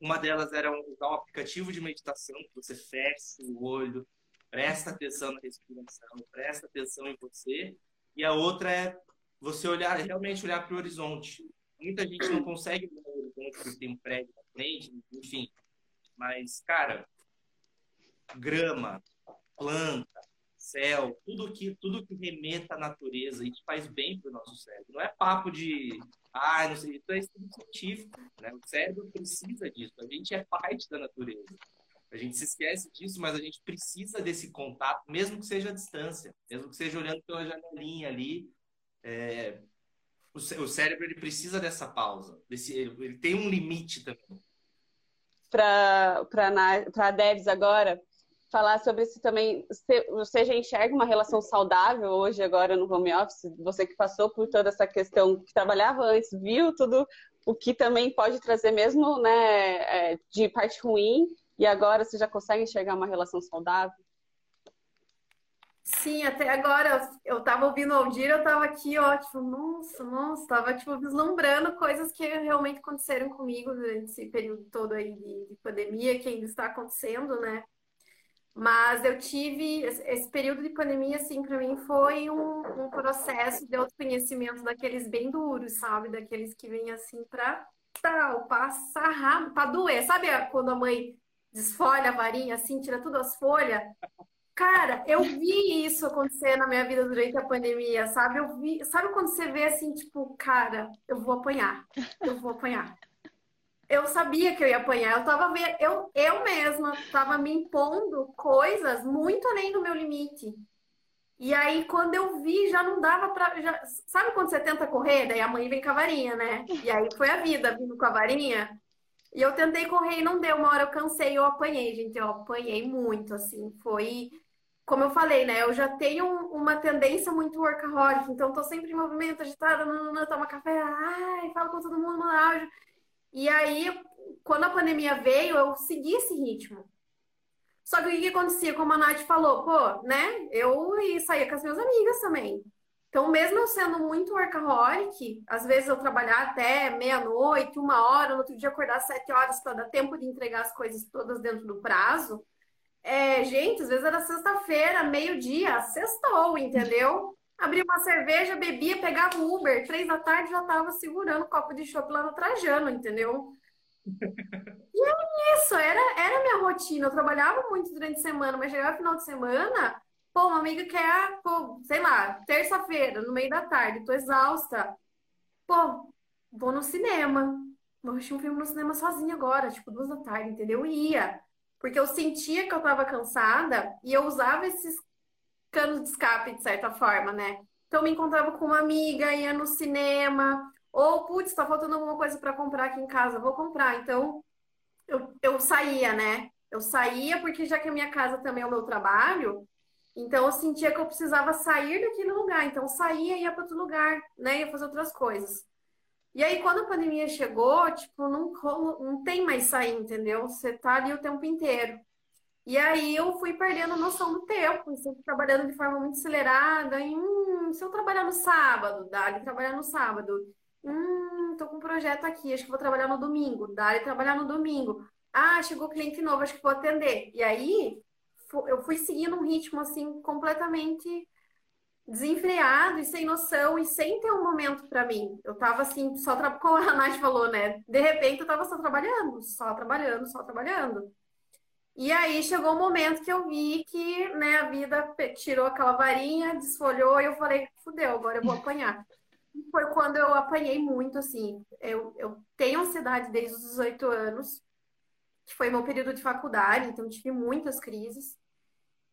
uma delas era usar um aplicativo de meditação, que você fecha o olho, presta atenção na respiração, presta atenção em você. E a outra é você olhar, realmente olhar para o horizonte. Muita gente não consegue ver o horizonte porque tem um prédio na frente, enfim. Mas, cara, grama, planta, céu, tudo que, tudo que remeta à natureza, isso faz bem para o nosso cérebro. Não é papo de, ah, não sei, isso é estudo científico. Né? O cérebro precisa disso, a gente é parte da natureza. A gente se esquece disso, mas a gente precisa desse contato, mesmo que seja à distância, mesmo que seja olhando pela janelinha ali. É... O cérebro ele precisa dessa pausa, desse... ele tem um limite também. Para a Devs agora, falar sobre isso também. Você já enxerga uma relação saudável hoje, agora no home office? Você que passou por toda essa questão, que trabalhava antes, viu tudo o que também pode trazer mesmo né, é, de parte ruim, e agora você já consegue enxergar uma relação saudável? Sim, até agora eu tava ouvindo o Aldir, eu tava aqui, ó, tipo, nossa, nossa, tava, tipo, vislumbrando coisas que realmente aconteceram comigo nesse período todo aí de, de pandemia, que ainda está acontecendo, né? Mas eu tive, esse período de pandemia, assim, para mim foi um, um, processo de autoconhecimento daqueles bem duros, sabe? Daqueles que vêm, assim, pra tal, passar pra doer. Sabe quando a mãe desfolha a varinha, assim, tira todas as folhas? Cara, eu vi isso acontecer na minha vida durante a pandemia, sabe? Eu vi, sabe quando você vê assim, tipo, cara, eu vou apanhar, eu vou apanhar. Eu sabia que eu ia apanhar, eu tava eu, eu mesma tava me impondo coisas muito além do meu limite. E aí, quando eu vi, já não dava pra. Já... Sabe quando você tenta correr? Daí a mãe vem com a varinha, né? E aí foi a vida vindo com a varinha. E eu tentei correr e não deu. Uma hora eu cansei eu apanhei, gente. Eu apanhei muito, assim. Foi como eu falei, né? Eu já tenho uma tendência muito workaholic, então tô sempre em movimento, agitada, toma café, ai, falo com todo mundo áudio. E aí, quando a pandemia veio, eu segui esse ritmo. Só que o que, acontecia? Como a Nath falou, pô, né? Eu saía com as minhas amigas também. Então, mesmo eu sendo muito workaholic, às vezes eu trabalhar até meia-noite, uma hora, no outro dia acordar às sete horas para dar tempo de entregar as coisas todas dentro do prazo. É, gente, às vezes era sexta-feira, meio-dia, sextou, entendeu? Abria uma cerveja, bebia, pegava o Uber, três da tarde já tava segurando o copo de chopp lá no Trajano, entendeu? E é isso, era, era a minha rotina. Eu trabalhava muito durante a semana, mas chegava final de semana, pô, uma amiga quer, pô, sei lá, terça-feira, no meio da tarde, tô exausta. Pô, vou no cinema. Vou assistir um filme no cinema sozinha agora, tipo, duas da tarde, entendeu? E ia. Porque eu sentia que eu estava cansada e eu usava esses canos de escape, de certa forma, né? Então, me encontrava com uma amiga, ia no cinema, ou, putz, tá faltando alguma coisa para comprar aqui em casa, vou comprar. Então, eu, eu saía, né? Eu saía porque já que a minha casa também é o meu trabalho, então eu sentia que eu precisava sair daquele lugar. Então, saía e ia para outro lugar, né? Ia fazer outras coisas. E aí, quando a pandemia chegou, tipo, não, não tem mais sair, entendeu? Você tá ali o tempo inteiro. E aí eu fui perdendo a noção do tempo, sempre trabalhando de forma muito acelerada. E, hum, se eu trabalhar no sábado, de trabalhar no sábado. Hum, tô com um projeto aqui, acho que vou trabalhar no domingo, de trabalhar no domingo. Ah, chegou cliente novo, acho que vou atender. E aí eu fui seguindo um ritmo assim completamente desenfreado e sem noção e sem ter um momento para mim. Eu tava assim, só tra... como a Nath falou, né? De repente eu tava só trabalhando, só trabalhando, só trabalhando. E aí chegou o um momento que eu vi que, né, a vida tirou aquela varinha, desfolhou e eu falei, fudeu, agora eu vou apanhar. Foi quando eu apanhei muito, assim. Eu, eu tenho ansiedade desde os 18 anos, que foi meu período de faculdade, então tive muitas crises.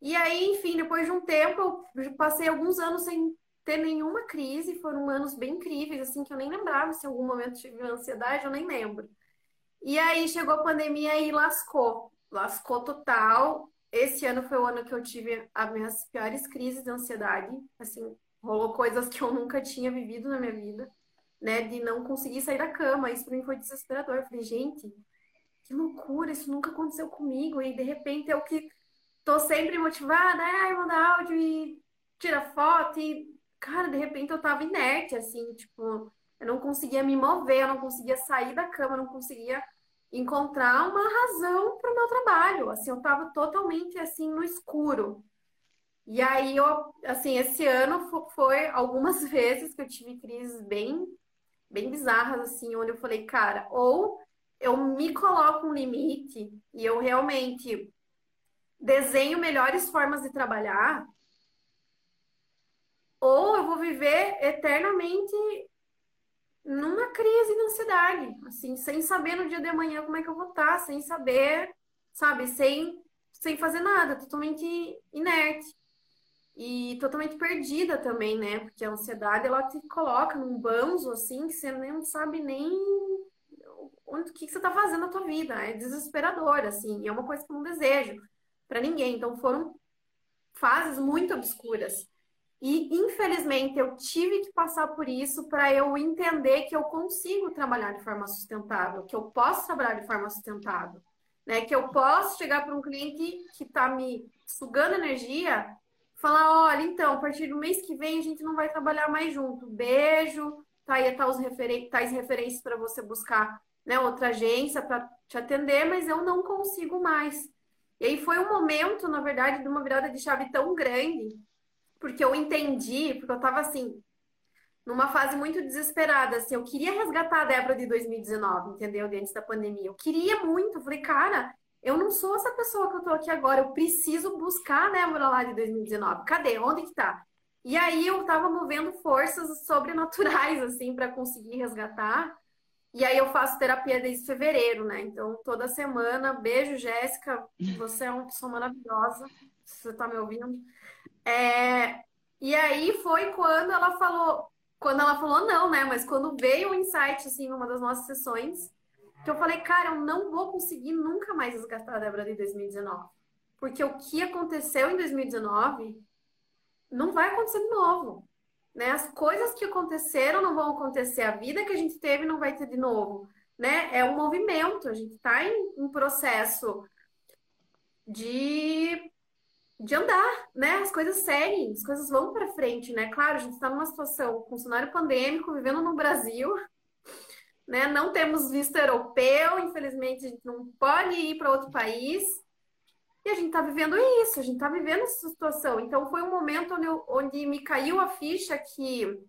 E aí, enfim, depois de um tempo, eu passei alguns anos sem ter nenhuma crise, foram anos bem incríveis, assim, que eu nem lembrava se em algum momento tive ansiedade, eu nem lembro. E aí chegou a pandemia e lascou, lascou total. Esse ano foi o ano que eu tive as minhas piores crises de ansiedade, assim, rolou coisas que eu nunca tinha vivido na minha vida, né, de não conseguir sair da cama, isso pra mim foi desesperador. Eu falei, gente, que loucura, isso nunca aconteceu comigo, e de repente o que tô sempre motivada, é, manda áudio e tira foto. E, cara, de repente eu tava inerte, assim, tipo, eu não conseguia me mover, eu não conseguia sair da cama, eu não conseguia encontrar uma razão para o meu trabalho, assim, eu tava totalmente, assim, no escuro. E aí, eu, assim, esse ano foi algumas vezes que eu tive crises bem, bem bizarras, assim, onde eu falei, cara, ou eu me coloco um limite e eu realmente desenho melhores formas de trabalhar, ou eu vou viver eternamente numa crise de ansiedade, assim, sem saber no dia de amanhã como é que eu vou estar, sem saber, sabe, sem, sem fazer nada, totalmente inerte. E totalmente perdida também, né? Porque a ansiedade, ela te coloca num banzo, assim, que você nem sabe nem onde, o que, que você tá fazendo na tua vida. É desesperador, assim, e é uma coisa que eu não desejo. para ninguém. Então foram fases muito obscuras. E infelizmente eu tive que passar por isso para eu entender que eu consigo trabalhar de forma sustentável, que eu posso trabalhar de forma sustentável, né? Que eu posso chegar para um cliente que está me sugando energia, falar, olha, então, a partir do mês que vem a gente não vai trabalhar mais junto. Beijo, tá aí tá os referen tais referências para você buscar, né, outra agência para te atender, mas eu não consigo mais. E aí foi um momento, na verdade, de uma virada de chave tão grande, porque eu entendi, porque eu tava assim, numa fase muito desesperada, assim, eu queria resgatar a Débora de 2019, entendeu? Antes da pandemia. Eu queria muito, eu falei, cara, eu não sou essa pessoa que eu tô aqui agora, eu preciso buscar a Débora lá de 2019. Cadê? Onde que tá? E aí eu tava movendo forças sobrenaturais, assim, para conseguir resgatar. E aí eu faço terapia desde fevereiro, né? Então, toda semana, beijo, Jéssica. Você é uma pessoa maravilhosa. Você tá me ouvindo. É... E aí foi quando ela falou, quando ela falou não, né? Mas quando veio o insight, assim, numa das nossas sessões, que eu falei, cara, eu não vou conseguir nunca mais resgatar a Débora de 2019. Porque o que aconteceu em 2019 não vai acontecer de novo. Né? As coisas que aconteceram não vão acontecer, a vida que a gente teve não vai ter de novo. Né? É um movimento, a gente está em um processo de, de andar, né? As coisas seguem, as coisas vão para frente, né? Claro, a gente está numa situação com cenário pandêmico, vivendo no Brasil, né? Não temos visto europeu, infelizmente a gente não pode ir para outro país, e a gente está vivendo isso, a gente está vivendo essa situação. Então foi um momento onde, eu, onde me caiu a ficha que,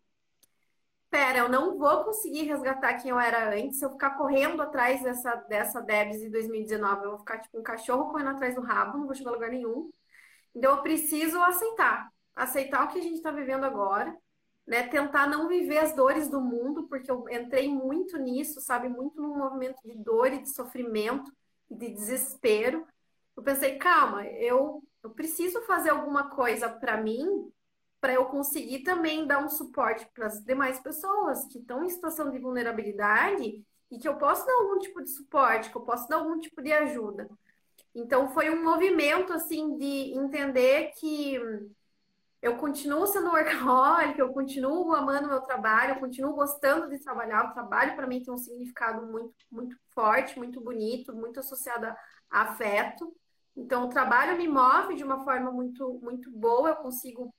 pera, eu não vou conseguir resgatar quem eu era antes se eu ficar correndo atrás dessa, dessa Debs de 2019. Eu vou ficar tipo um cachorro correndo atrás do rabo, não vou chegar a lugar nenhum. Então eu preciso aceitar. Aceitar o que a gente está vivendo agora. Né, tentar não viver as dores do mundo, porque eu entrei muito nisso, sabe? Muito num movimento de dor e de sofrimento, de desespero eu pensei, calma, eu, eu preciso fazer alguma coisa para mim para eu conseguir também dar um suporte para as demais pessoas que estão em situação de vulnerabilidade e que eu posso dar algum tipo de suporte, que eu posso dar algum tipo de ajuda. Então foi um movimento assim de entender que eu continuo sendo workaholic, eu continuo amando meu trabalho, eu continuo gostando de trabalhar. O trabalho para mim tem um significado muito muito forte, muito bonito, muito associado a afeto. Então, o trabalho me move de uma forma muito, muito boa, eu consigo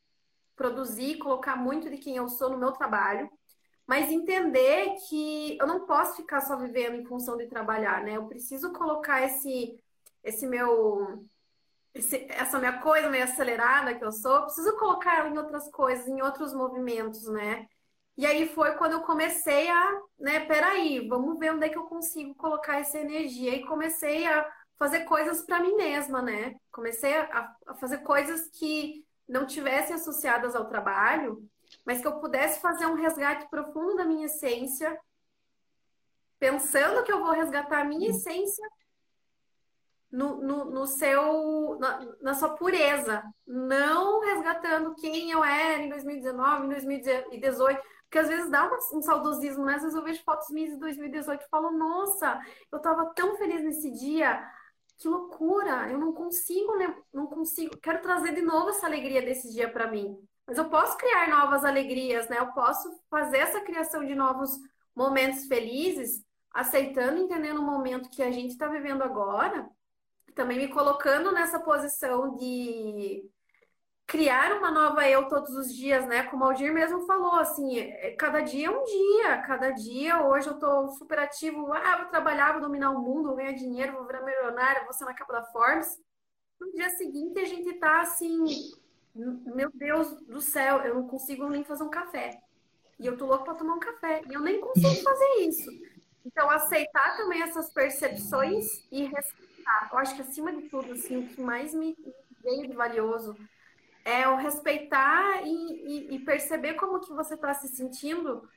produzir, colocar muito de quem eu sou no meu trabalho, mas entender que eu não posso ficar só vivendo em função de trabalhar, né? Eu preciso colocar esse, esse meu, esse, essa minha coisa meio acelerada que eu sou, preciso colocar ela em outras coisas, em outros movimentos, né? E aí foi quando eu comecei a, né, peraí, vamos ver onde é que eu consigo colocar essa energia. E comecei a fazer coisas para mim mesma, né? Comecei a, a, fazer coisas que não tivessem associadas ao trabalho, mas que eu pudesse fazer um resgate profundo da minha essência, pensando que eu vou resgatar a minha essência no, no, no seu, na, na, sua pureza, não resgatando quem eu era em 2019, em 2018, porque às vezes dá um saudosismo, né? Às vezes eu vejo fotos minhas de 2018 e falo, nossa, eu tava tão feliz nesse dia, que loucura! Eu não consigo, não consigo. Quero trazer de novo essa alegria desse dia para mim. Mas eu posso criar novas alegrias, né? Eu posso fazer essa criação de novos momentos felizes, aceitando, entendendo o momento que a gente está vivendo agora, também me colocando nessa posição de criar uma nova eu todos os dias, né? Como o Aldir mesmo falou, assim, é, cada dia é um dia, cada dia, hoje eu tô super ativo, ah, vou trabalhar, vou dominar o mundo, vou ganhar dinheiro, vou virar milionária, vou ser na capa da Forbes. No dia seguinte a gente tá assim, meu Deus do céu, eu não consigo nem fazer um café. E eu tô louco pra tomar um café. E eu nem consigo fazer isso. Então, aceitar também essas percepções e respeitar. Eu acho que acima de tudo, assim, o que mais me veio de valioso é o respeitar e, e, e perceber como que você está se sentindo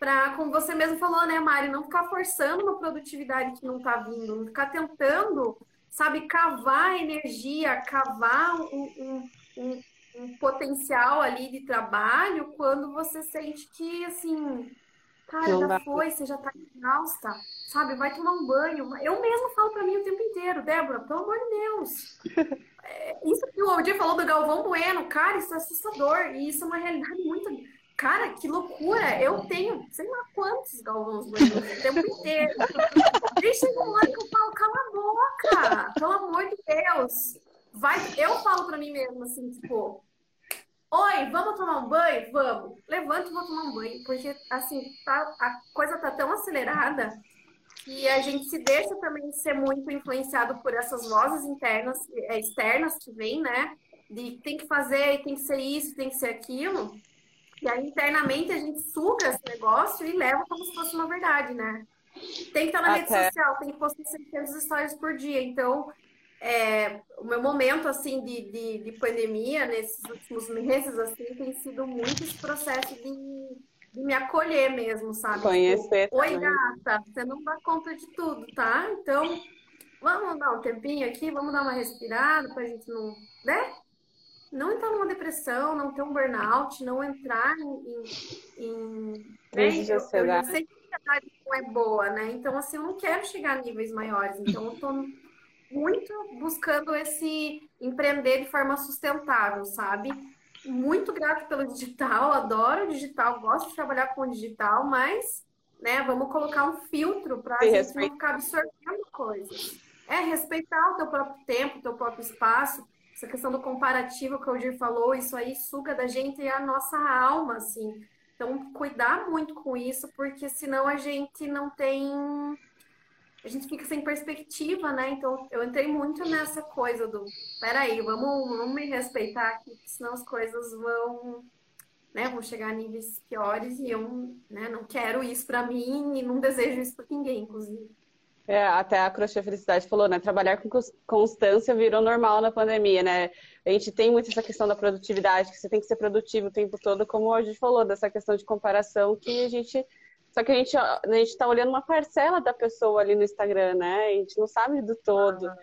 para, como você mesmo falou, né, Mari, não ficar forçando uma produtividade que não está vindo, não ficar tentando, sabe, cavar energia, cavar um, um, um, um, potencial ali de trabalho quando você sente que, assim, cara, já foi, você já está exausta, sabe, vai tomar um banho. Eu mesmo falo para mim o tempo inteiro, Débora, pelo amor de Deus, isso que o Aldir falou do Galvão Bueno, cara, isso é assustador. E isso é uma realidade muito. Cara, que loucura! Eu tenho, sei lá quantos Galvões Bueno o tempo inteiro. Deixa eu uma que eu falo, cala a boca! Pelo amor de Deus! Vai, eu falo pra mim mesmo assim, tipo, Oi, vamos tomar um banho? Vamos. Levanta e vou tomar um banho. Porque, assim, tá, a coisa tá tão acelerada que a gente se deixa também ser muito influenciado por essas vozes internas, é, externas que vêm, né? De tem que fazer, tem que ser isso, tem que ser aquilo. E aí, internamente, a gente suga esse negócio e leva como se fosse uma verdade, né? Tem que estar na Até... rede social, tem que postar 600 histórias por dia. Então, é, o meu momento assim de, de, de, pandemia nesses últimos meses assim tem sido muito esse processo de, de me acolher mesmo, sabe? Conhecer. Tipo, Oi, gata, você não dá conta de tudo, tá? Então vamos dar um tempinho aqui, vamos dar uma respirada para a gente não, né? Não entrar numa depressão, não ter um burnout, não entrar em, em, em né? eu, eu sei que a ansiedade não é boa, né? Então assim, eu não quero chegar a níveis maiores, então eu tô muito buscando esse empreender de forma sustentável, sabe? Muito grato pelo digital, adoro o digital, gosto de trabalhar com o digital, mas né, vamos colocar um filtro para a gente respeito. não ficar absorvendo coisas. É respeitar o teu próprio tempo, o teu próprio espaço. Essa questão do comparativo que o Dir falou, isso aí suga da gente a nossa alma, assim. Então, cuidar muito com isso, porque senão a gente não tem a gente fica sem perspectiva, né? Então eu entrei muito nessa coisa do peraí, vamos, vamos me respeitar aqui, senão as coisas vão, né, vão chegar a níveis piores e eu né, não quero isso para mim e não desejo isso para ninguém, inclusive. É, até a Crochê Felicidade falou, né? Trabalhar com constância virou normal na pandemia, né? A gente tem muito essa questão da produtividade, que você tem que ser produtivo o tempo todo, como a gente falou, dessa questão de comparação que a gente só que a gente, a gente tá olhando uma parcela da pessoa ali no Instagram, né? A gente não sabe do todo. Ah,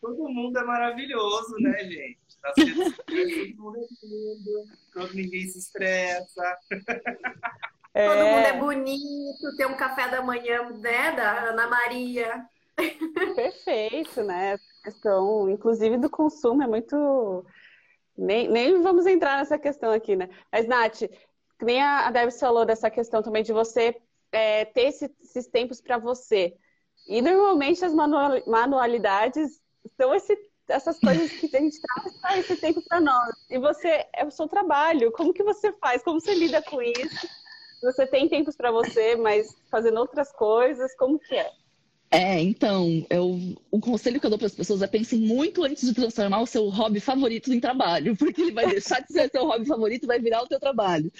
todo mundo é maravilhoso, né, gente? Tá sendo todo mundo é lindo, todo ninguém se estressa. É... Todo mundo é bonito, tem um café da manhã, né, da Ana Maria. Perfeito, né? Essa questão, inclusive do consumo, é muito. Nem, nem vamos entrar nessa questão aqui, né? Mas, Nath, que nem a Debs falou dessa questão também de você é, ter esse, esses tempos para você. E normalmente as manualidades são esse, essas coisas que a gente traz para esse tempo para nós. E você, é o seu trabalho. Como que você faz? Como você lida com isso? Você tem tempos para você, mas fazendo outras coisas, como que é? É, então, eu, o conselho que eu dou para as pessoas é pensem muito antes de transformar o seu hobby favorito em trabalho, porque ele vai deixar de ser seu hobby favorito e vai virar o teu trabalho.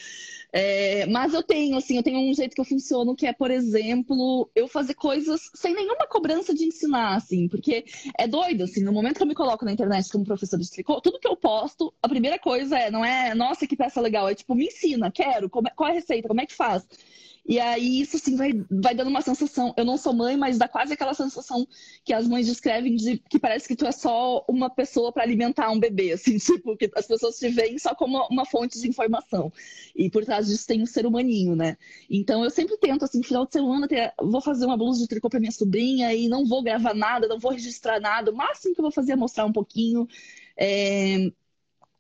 É, mas eu tenho, assim, eu tenho um jeito que eu funciono, que é, por exemplo, eu fazer coisas sem nenhuma cobrança de ensinar, assim, porque é doido, assim, no momento que eu me coloco na internet como professor de tricô, tudo que eu posto, a primeira coisa é, não é, nossa, que peça legal, é tipo, me ensina, quero, como, é, qual é a receita, como é que faz? E aí isso assim vai, vai dando uma sensação. Eu não sou mãe, mas dá quase aquela sensação que as mães descrevem de que parece que tu é só uma pessoa para alimentar um bebê, assim, tipo, que as pessoas te veem só como uma fonte de informação. E por trás disso tem um ser humaninho, né? Então eu sempre tento, assim, final de semana, ter, vou fazer uma blusa de tricô para minha sobrinha e não vou gravar nada, não vou registrar nada. O máximo que eu vou fazer é mostrar um pouquinho. É...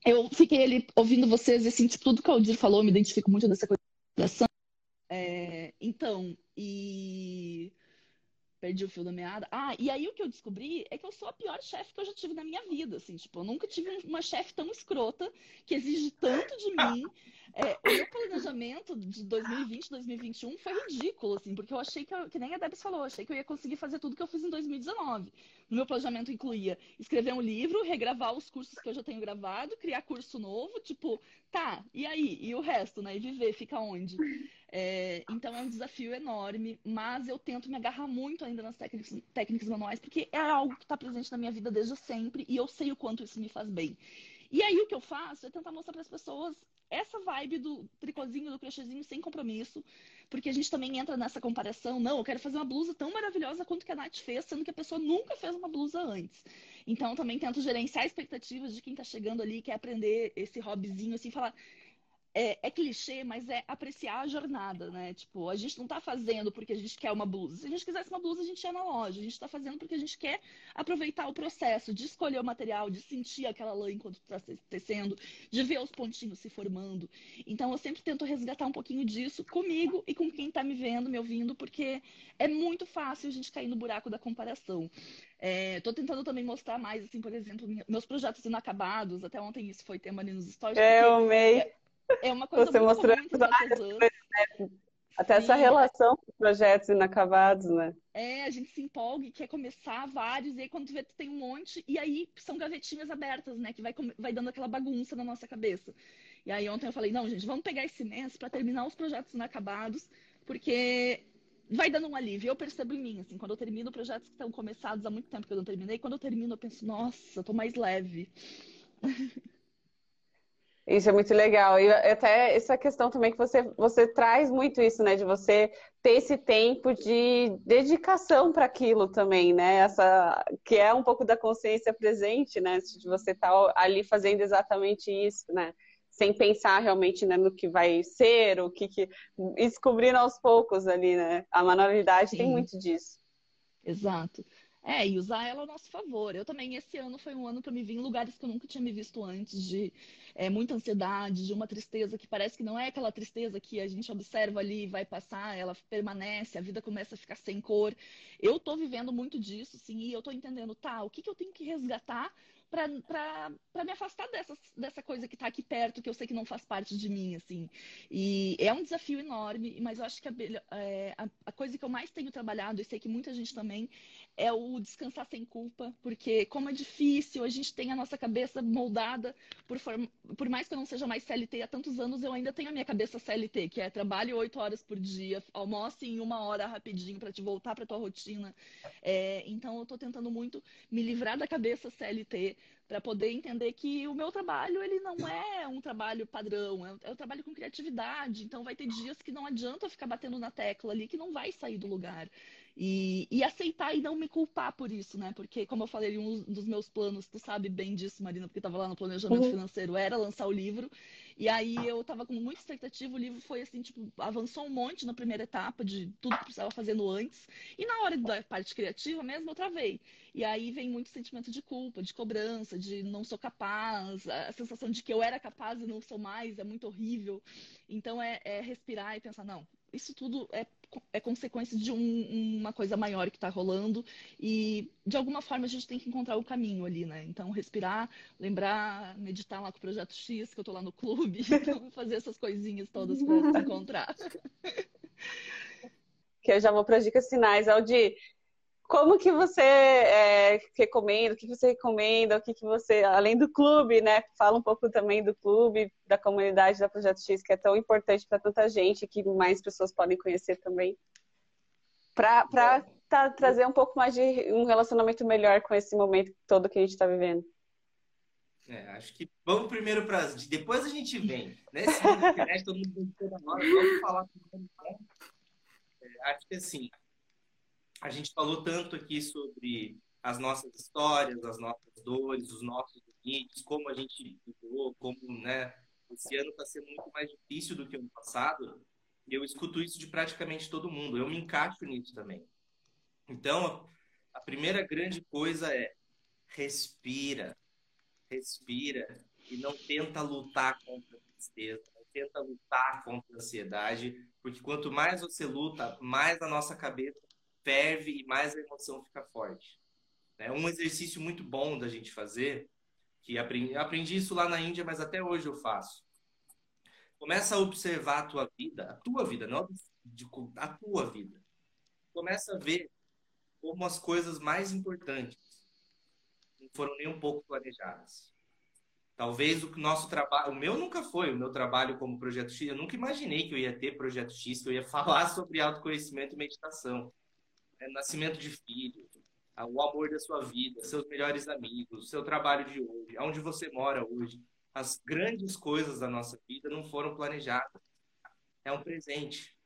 Eu fiquei ali ouvindo vocês, e assim, tipo, tudo que o Aldir falou, me identifico muito dessa coisa é, então, e. Perdi o fio da meada. Ah, e aí o que eu descobri é que eu sou a pior chefe que eu já tive na minha vida, assim, tipo, eu nunca tive uma chefe tão escrota que exige tanto de mim. É, o meu planejamento de 2020, 2021 foi ridículo, assim, porque eu achei que, eu, que nem a Debs falou, achei que eu ia conseguir fazer tudo que eu fiz em 2019. No meu planejamento incluía escrever um livro, regravar os cursos que eu já tenho gravado, criar curso novo, tipo, tá, e aí? E o resto, né? E viver, fica onde? É, então é um desafio enorme, mas eu tento me agarrar muito ainda nas técnicas, técnicas manuais, porque é algo que está presente na minha vida desde sempre e eu sei o quanto isso me faz bem. E aí o que eu faço é tentar mostrar para as pessoas essa vibe do tricôzinho, do crochêzinho sem compromisso, porque a gente também entra nessa comparação. Não, eu quero fazer uma blusa tão maravilhosa quanto que a Nath fez, sendo que a pessoa nunca fez uma blusa antes. Então, também tento gerenciar expectativas de quem está chegando ali, quer aprender esse hobbyzinho, assim, falar é, é, clichê, mas é apreciar a jornada, né? Tipo, a gente não tá fazendo porque a gente quer uma blusa. Se a gente quisesse uma blusa, a gente ia na loja. A gente tá fazendo porque a gente quer aproveitar o processo de escolher o material, de sentir aquela lã enquanto tá tecendo, de ver os pontinhos se formando. Então, eu sempre tento resgatar um pouquinho disso comigo e com quem tá me vendo, me ouvindo, porque é muito fácil a gente cair no buraco da comparação. É, tô tentando também mostrar mais, assim, por exemplo, meus projetos inacabados. Até ontem isso foi tema ali nos stories. É, eu amei. É, é uma coisa Você muito mostrou comum Até Sim. essa relação com projetos inacabados, né? É, a gente se empolga e quer começar vários, e aí quando tu vê, tu tem um monte, e aí são gavetinhas abertas, né? Que vai, vai dando aquela bagunça na nossa cabeça. E aí ontem eu falei, não, gente, vamos pegar esse mês para terminar os projetos inacabados, porque vai dando um alívio. Eu percebo em mim, assim, quando eu termino projetos que estão começados há muito tempo que eu não terminei, quando eu termino eu penso, nossa, eu tô mais leve. Isso é muito legal. E até essa questão também que você, você traz muito isso, né? De você ter esse tempo de dedicação para aquilo também, né? Essa, que é um pouco da consciência presente, né? De você estar tá ali fazendo exatamente isso, né? Sem pensar realmente né, no que vai ser, o que, que. descobrindo aos poucos ali, né? A manualidade Sim. tem muito disso. Exato. É, e usar ela ao nosso favor. Eu também, esse ano foi um ano para me vir em lugares que eu nunca tinha me visto antes, de é, muita ansiedade, de uma tristeza que parece que não é aquela tristeza que a gente observa ali e vai passar, ela permanece, a vida começa a ficar sem cor. Eu tô vivendo muito disso, sim, e eu tô entendendo, tá, o que, que eu tenho que resgatar para me afastar dessa, coisa que está aqui perto, que eu sei que não faz parte de mim, assim. E é um desafio enorme, mas eu acho que a, é, a, a, coisa que eu mais tenho trabalhado, e sei que muita gente também, é o descansar sem culpa, porque como é difícil, a gente tem a nossa cabeça moldada, por, form... por mais que eu não seja mais CLT há tantos anos, eu ainda tenho a minha cabeça CLT, que é trabalho oito horas por dia, almoce em uma hora rapidinho para te voltar para tua rotina. É, então eu estou tentando muito me livrar da cabeça CLT para poder entender que o meu trabalho ele não é um trabalho padrão, é, é um trabalho com criatividade. Então vai ter dias que não adianta ficar batendo na tecla ali que não vai sair do lugar. E, e, aceitar e não me culpar por isso, né? Porque, como eu falei, um dos meus planos, tu sabe bem disso, Marina, porque estava lá no planejamento uhum. financeiro, era lançar o livro. E aí eu estava com muita expectativa, o livro foi assim, tipo, avançou um monte na primeira etapa de tudo que precisava fazendo antes. E na hora da parte criativa mesmo, eu travei. E aí vem muito sentimento de culpa, de cobrança, de não sou capaz, a sensação de que eu era capaz e não sou mais, é muito horrível. Então é, é respirar e pensar, não, isso tudo é, é consequência de um, uma coisa maior que está rolando e de alguma forma a gente tem que encontrar o caminho ali, né? Então respirar, lembrar, meditar lá com o projeto X, que eu estou lá no clube, então, fazer essas coisinhas todas para se encontrar. Que eu já vou para as dicas finais, Aldi. Como que você é, recomenda, o que você recomenda, o que, que você, além do clube, né? Fala um pouco também do clube, da comunidade da Projeto X, que é tão importante para tanta gente, que mais pessoas podem conhecer também. Para tá, trazer um pouco mais de um relacionamento melhor com esse momento todo que a gente está vivendo. É, acho que vamos primeiro para as. Depois a gente vem. Né? Se internet, todo mundo toda hora, vamos falar. É, acho que assim, a gente falou tanto aqui sobre as nossas histórias, as nossas dores, os nossos limites, como a gente lidou, como, né, esse ano está sendo muito mais difícil do que o ano passado. Eu escuto isso de praticamente todo mundo. Eu me encaixo nisso também. Então, a primeira grande coisa é respira, respira e não tenta lutar contra a tristeza, não tenta lutar contra a ansiedade, porque quanto mais você luta, mais a nossa cabeça ferve e mais a emoção fica forte. É um exercício muito bom da gente fazer, que aprendi, aprendi isso lá na Índia, mas até hoje eu faço. Começa a observar a tua vida, a tua vida, não a tua vida. Começa a ver como as coisas mais importantes não foram nem um pouco planejadas. Talvez o nosso trabalho, o meu nunca foi, o meu trabalho como Projeto X, eu nunca imaginei que eu ia ter Projeto X, que eu ia falar sobre autoconhecimento e meditação é, nascimento de filho, o amor da sua vida, seus melhores amigos, seu trabalho de hoje, aonde você mora hoje. As grandes coisas da nossa vida não foram planejadas. É um presente.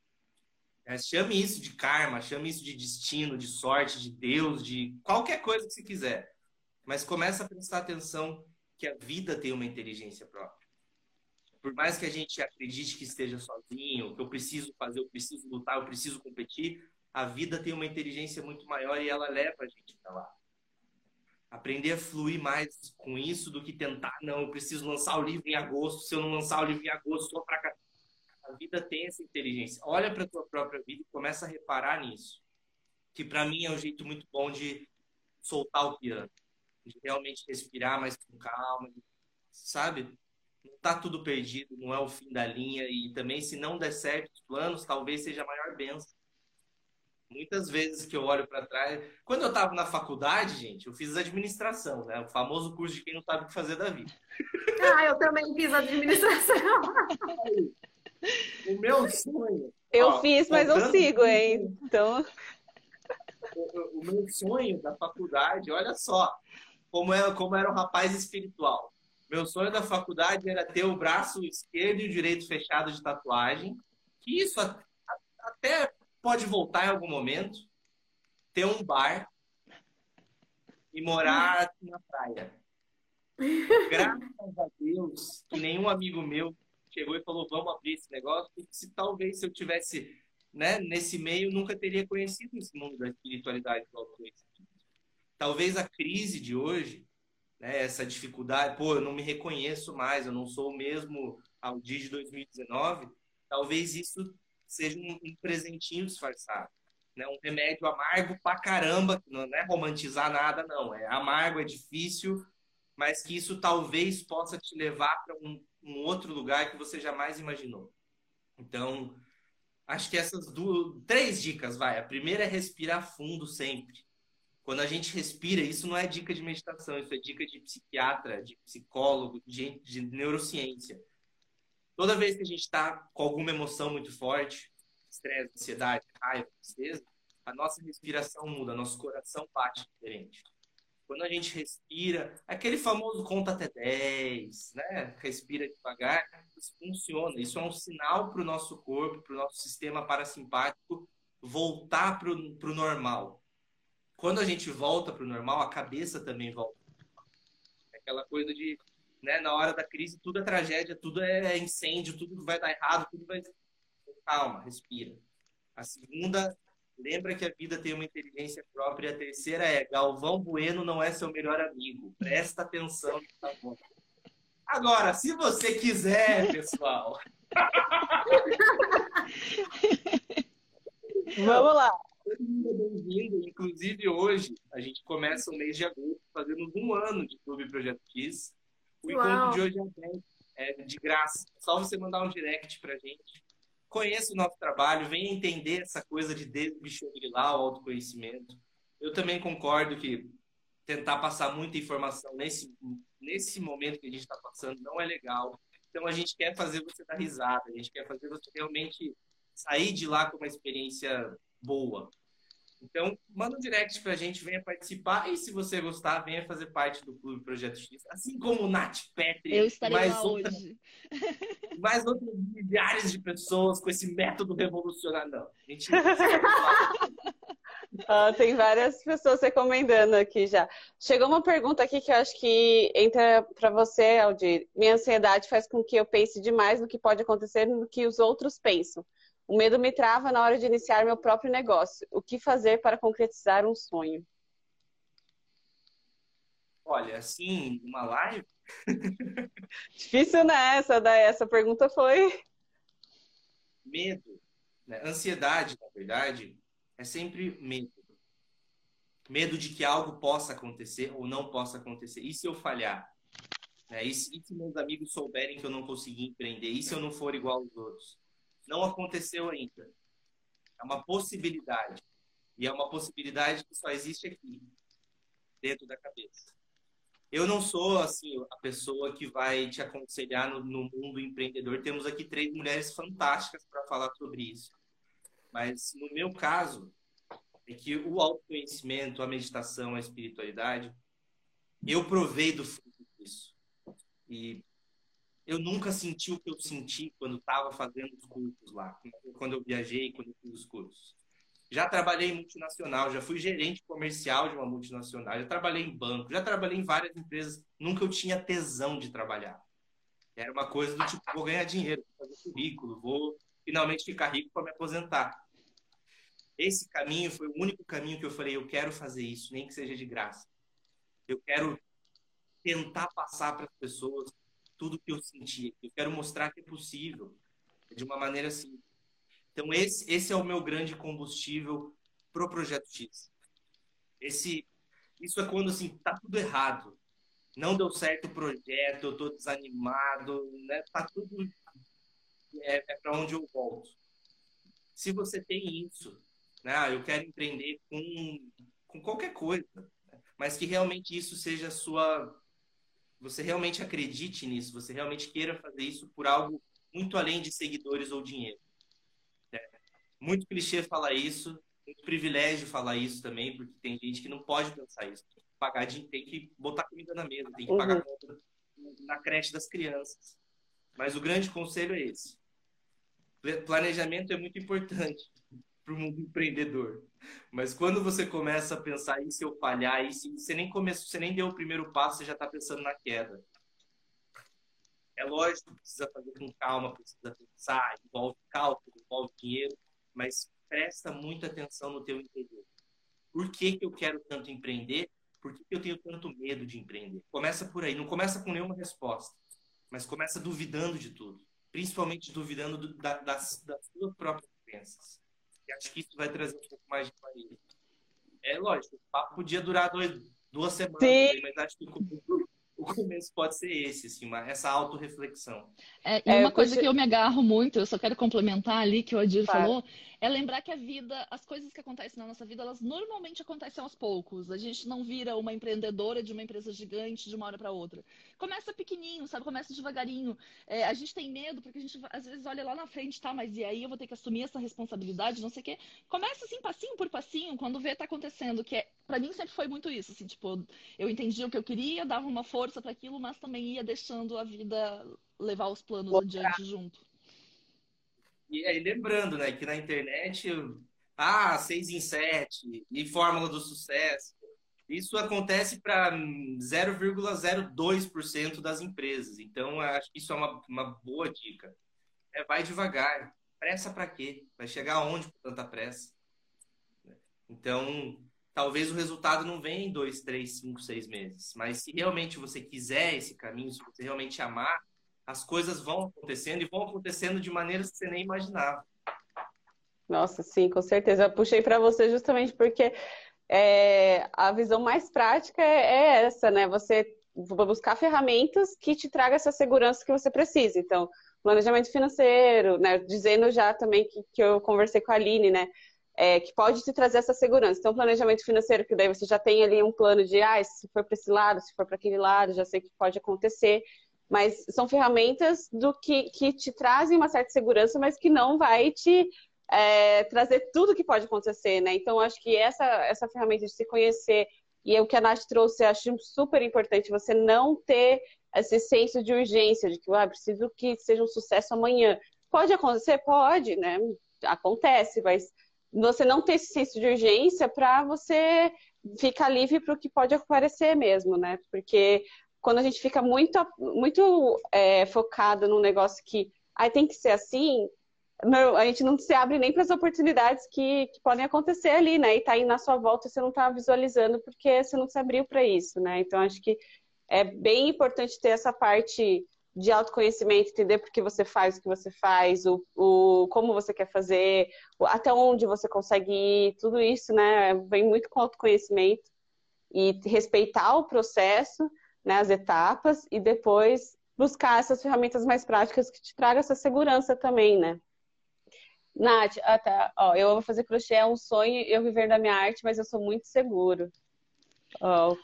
É, chame isso de karma, chame isso de destino, de sorte, de Deus, de qualquer coisa que você quiser. Mas começa a prestar atenção que a vida tem uma inteligência própria. por mais que a gente acredite que esteja sozinho, que eu preciso fazer, eu preciso lutar, eu preciso competir, a vida tem uma inteligência muito maior e ela leva a gente para lá. Aprender a fluir mais com isso do que tentar, não, eu preciso lançar o livro em agosto, se eu não lançar o livro em agosto, sou cá. A vida tem essa inteligência. Olha para tua própria vida e começa a reparar nisso. Que para mim é um jeito muito bom de soltar o piano, de realmente respirar mais com calma, sabe? Não tá tudo perdido, não é o fim da linha e também se não der certo os planos, talvez seja a maior benção. Muitas vezes que eu olho para trás, quando eu estava na faculdade, gente, eu fiz administração, né? O famoso curso de quem não sabe o que fazer da vida. Ah, eu também fiz administração. o meu sonho. Eu ó, fiz, mas eu sigo, hein? Então. O, o, meu sonho da faculdade, olha só, como era, como era um rapaz espiritual. Meu sonho da faculdade era ter o braço esquerdo e o direito fechado de tatuagem. Que isso até pode voltar em algum momento, ter um bar e morar na praia. Graças a Deus que nenhum amigo meu chegou e falou vamos abrir esse negócio, porque se talvez se eu tivesse né, nesse meio nunca teria conhecido esse mundo da espiritualidade. Talvez a crise de hoje, né, essa dificuldade, pô, eu não me reconheço mais, eu não sou o mesmo ao dia de 2019, talvez isso seja um, um presentinho disfarçado. Né? Um remédio amargo pra caramba, não é romantizar nada, não. É amargo, é difícil, mas que isso talvez possa te levar para um, um, outro lugar que você jamais imaginou. Então, acho que essas duas, três dicas, vai. A primeira é respirar fundo sempre. Quando a gente respira, isso não é dica de meditação, isso é dica de psiquiatra, de psicólogo, de, de neurociência. Toda vez que a gente está com alguma emoção muito forte, estresse, ansiedade, raiva, tristeza, a nossa respiração muda, nosso coração bate diferente. Quando a gente respira, aquele famoso conta até 10, né? Respira devagar, isso funciona. Isso é um sinal para o nosso corpo, para o nosso sistema parasimpático voltar para o normal. Quando a gente volta para o normal, a cabeça também volta. É aquela coisa de né? Na hora da crise, tudo é tragédia, tudo é incêndio, tudo vai dar errado, tudo vai. Calma, respira. A segunda, lembra que a vida tem uma inteligência própria. A terceira é: Galvão Bueno não é seu melhor amigo. Presta atenção tá bom. Agora, se você quiser, pessoal. Vamos lá. Bem-vindo. Inclusive, hoje, a gente começa o mês de agosto, fazendo um ano de Clube Projeto X. O Uau. encontro de hoje é, é de graça. Só você mandar um direct pra gente. Conheça o nosso trabalho, venha entender essa coisa de desbichorilar o autoconhecimento. Eu também concordo que tentar passar muita informação nesse, nesse momento que a gente está passando não é legal. Então a gente quer fazer você dar risada, a gente quer fazer você realmente sair de lá com uma experiência boa. Então, manda um direct pra gente, venha participar. E se você gostar, venha fazer parte do Clube Projeto X. Assim como o Nath Petri. Eu estarei mais lá outra, hoje. Mais outros milhares de pessoas com esse método revolucionário. Não, a gente ah, tem várias pessoas recomendando aqui já. Chegou uma pergunta aqui que eu acho que entra para você, Aldir. Minha ansiedade faz com que eu pense demais no que pode acontecer no que os outros pensam. O medo me trava na hora de iniciar meu próprio negócio. O que fazer para concretizar um sonho? Olha, assim, uma live. Difícil, né? Essa, essa pergunta foi. Medo. Né? Ansiedade, na verdade, é sempre medo. Medo de que algo possa acontecer ou não possa acontecer. E se eu falhar? Né? E, se, e se meus amigos souberem que eu não consegui empreender? E se eu não for igual aos outros? Não aconteceu ainda. É uma possibilidade. E é uma possibilidade que só existe aqui, dentro da cabeça. Eu não sou assim a pessoa que vai te aconselhar no, no mundo empreendedor. Temos aqui três mulheres fantásticas para falar sobre isso. Mas no meu caso, é que o autoconhecimento, a meditação, a espiritualidade, eu provei do fruto disso. E eu nunca senti o que eu senti quando estava fazendo os cursos lá, quando eu viajei, quando eu fiz os cursos. Já trabalhei em multinacional, já fui gerente comercial de uma multinacional, já trabalhei em banco, já trabalhei em várias empresas, nunca eu tinha tesão de trabalhar. Era uma coisa do tipo, vou ganhar dinheiro, vou fazer currículo, vou finalmente ficar rico para me aposentar. Esse caminho foi o único caminho que eu falei, eu quero fazer isso, nem que seja de graça. Eu quero tentar passar para as pessoas tudo que eu senti. Eu quero mostrar que é possível, de uma maneira assim. Então, esse, esse é o meu grande combustível pro Projeto X. Esse, isso é quando, assim, tá tudo errado. Não deu certo o projeto, eu tô desanimado, né? Tá tudo... É, é para onde eu volto. Se você tem isso, né? Ah, eu quero empreender com, com qualquer coisa, mas que realmente isso seja sua você realmente acredite nisso, você realmente queira fazer isso por algo muito além de seguidores ou dinheiro. É. Muito clichê falar isso, muito privilégio falar isso também, porque tem gente que não pode pensar isso. Tem que pagar tem que botar comida na mesa, tem que pagar uhum. conta na creche das crianças. Mas o grande conselho é esse. Planejamento é muito importante para o mundo empreendedor. Mas quando você começa a pensar em se eu falhar, e se você nem começou, você nem deu o primeiro passo, você já está pensando na queda. É lógico, precisa fazer com calma, precisa pensar, envolve cálculo, envolve dinheiro, mas presta muita atenção no teu interior. Por que, que eu quero tanto empreender? Por que, que eu tenho tanto medo de empreender? Começa por aí, não começa com nenhuma resposta, mas começa duvidando de tudo, principalmente duvidando do, da, das, das suas próprias crenças acho que isso vai trazer um pouco mais de clareza. É lógico, o papo podia durar dois, duas semanas, Sim. mas acho que o começo pode ser esse, assim, uma, essa autorreflexão. É, e é, uma coisa que eu me agarro muito, eu só quero complementar ali que o Adir claro. falou, é lembrar que a vida, as coisas que acontecem na nossa vida, elas normalmente acontecem aos poucos. A gente não vira uma empreendedora de uma empresa gigante de uma hora para outra. Começa pequenininho, sabe? Começa devagarinho. É, a gente tem medo porque a gente às vezes olha lá na frente, tá? Mas e aí eu vou ter que assumir essa responsabilidade, não sei o quê. Começa assim, passinho por passinho, quando vê tá acontecendo, que é, para mim sempre foi muito isso, assim, tipo, eu entendi o que eu queria, dava uma força força para aquilo, mas também ia deixando a vida levar os planos adiante junto. E aí, lembrando, né, que na internet, ah, seis em sete, e fórmula do sucesso. Isso acontece para 0,02% das empresas. Então, acho que isso é uma, uma boa dica. É, vai devagar. Pressa para quê? Vai chegar aonde com tanta pressa? Então, talvez o resultado não venha em dois, três, cinco, seis meses. Mas se realmente você quiser esse caminho, se você realmente amar, as coisas vão acontecendo e vão acontecendo de maneiras que você nem imaginava. Nossa, sim, com certeza. Eu puxei para você justamente porque é, a visão mais prática é, é essa, né? Você buscar ferramentas que te tragam essa segurança que você precisa. Então, planejamento financeiro, né? Dizendo já também que, que eu conversei com a Aline, né? é, que pode te trazer essa segurança. Então, planejamento financeiro, que daí você já tem ali um plano de, ah, se for para esse lado, se for para aquele lado, já sei que pode acontecer. Mas são ferramentas do que, que te trazem uma certa segurança, mas que não vai te é, trazer tudo que pode acontecer, né? Então, acho que essa, essa ferramenta de se conhecer, e é o que a Nath trouxe, acho super importante, você não ter esse senso de urgência, de que, ah, preciso que seja um sucesso amanhã. Pode acontecer? Pode, né? Acontece, mas você não ter esse senso de urgência para você ficar livre para o que pode aparecer mesmo, né? Porque quando a gente fica muito, muito é, focado num negócio que ah, tem que ser assim, não, a gente não se abre nem para as oportunidades que, que, podem acontecer ali, né? E tá aí na sua volta você não está visualizando porque você não se abriu para isso, né? Então acho que é bem importante ter essa parte de autoconhecimento, entender por que você faz o que você faz, o, o como você quer fazer, até onde você consegue ir, tudo isso, né, vem muito com autoconhecimento e respeitar o processo, né, as etapas e depois buscar essas ferramentas mais práticas que te tragam essa segurança também, né? Nath, ah, tá. Ó, eu vou fazer crochê, é um sonho eu viver da minha arte, mas eu sou muito seguro. Ó,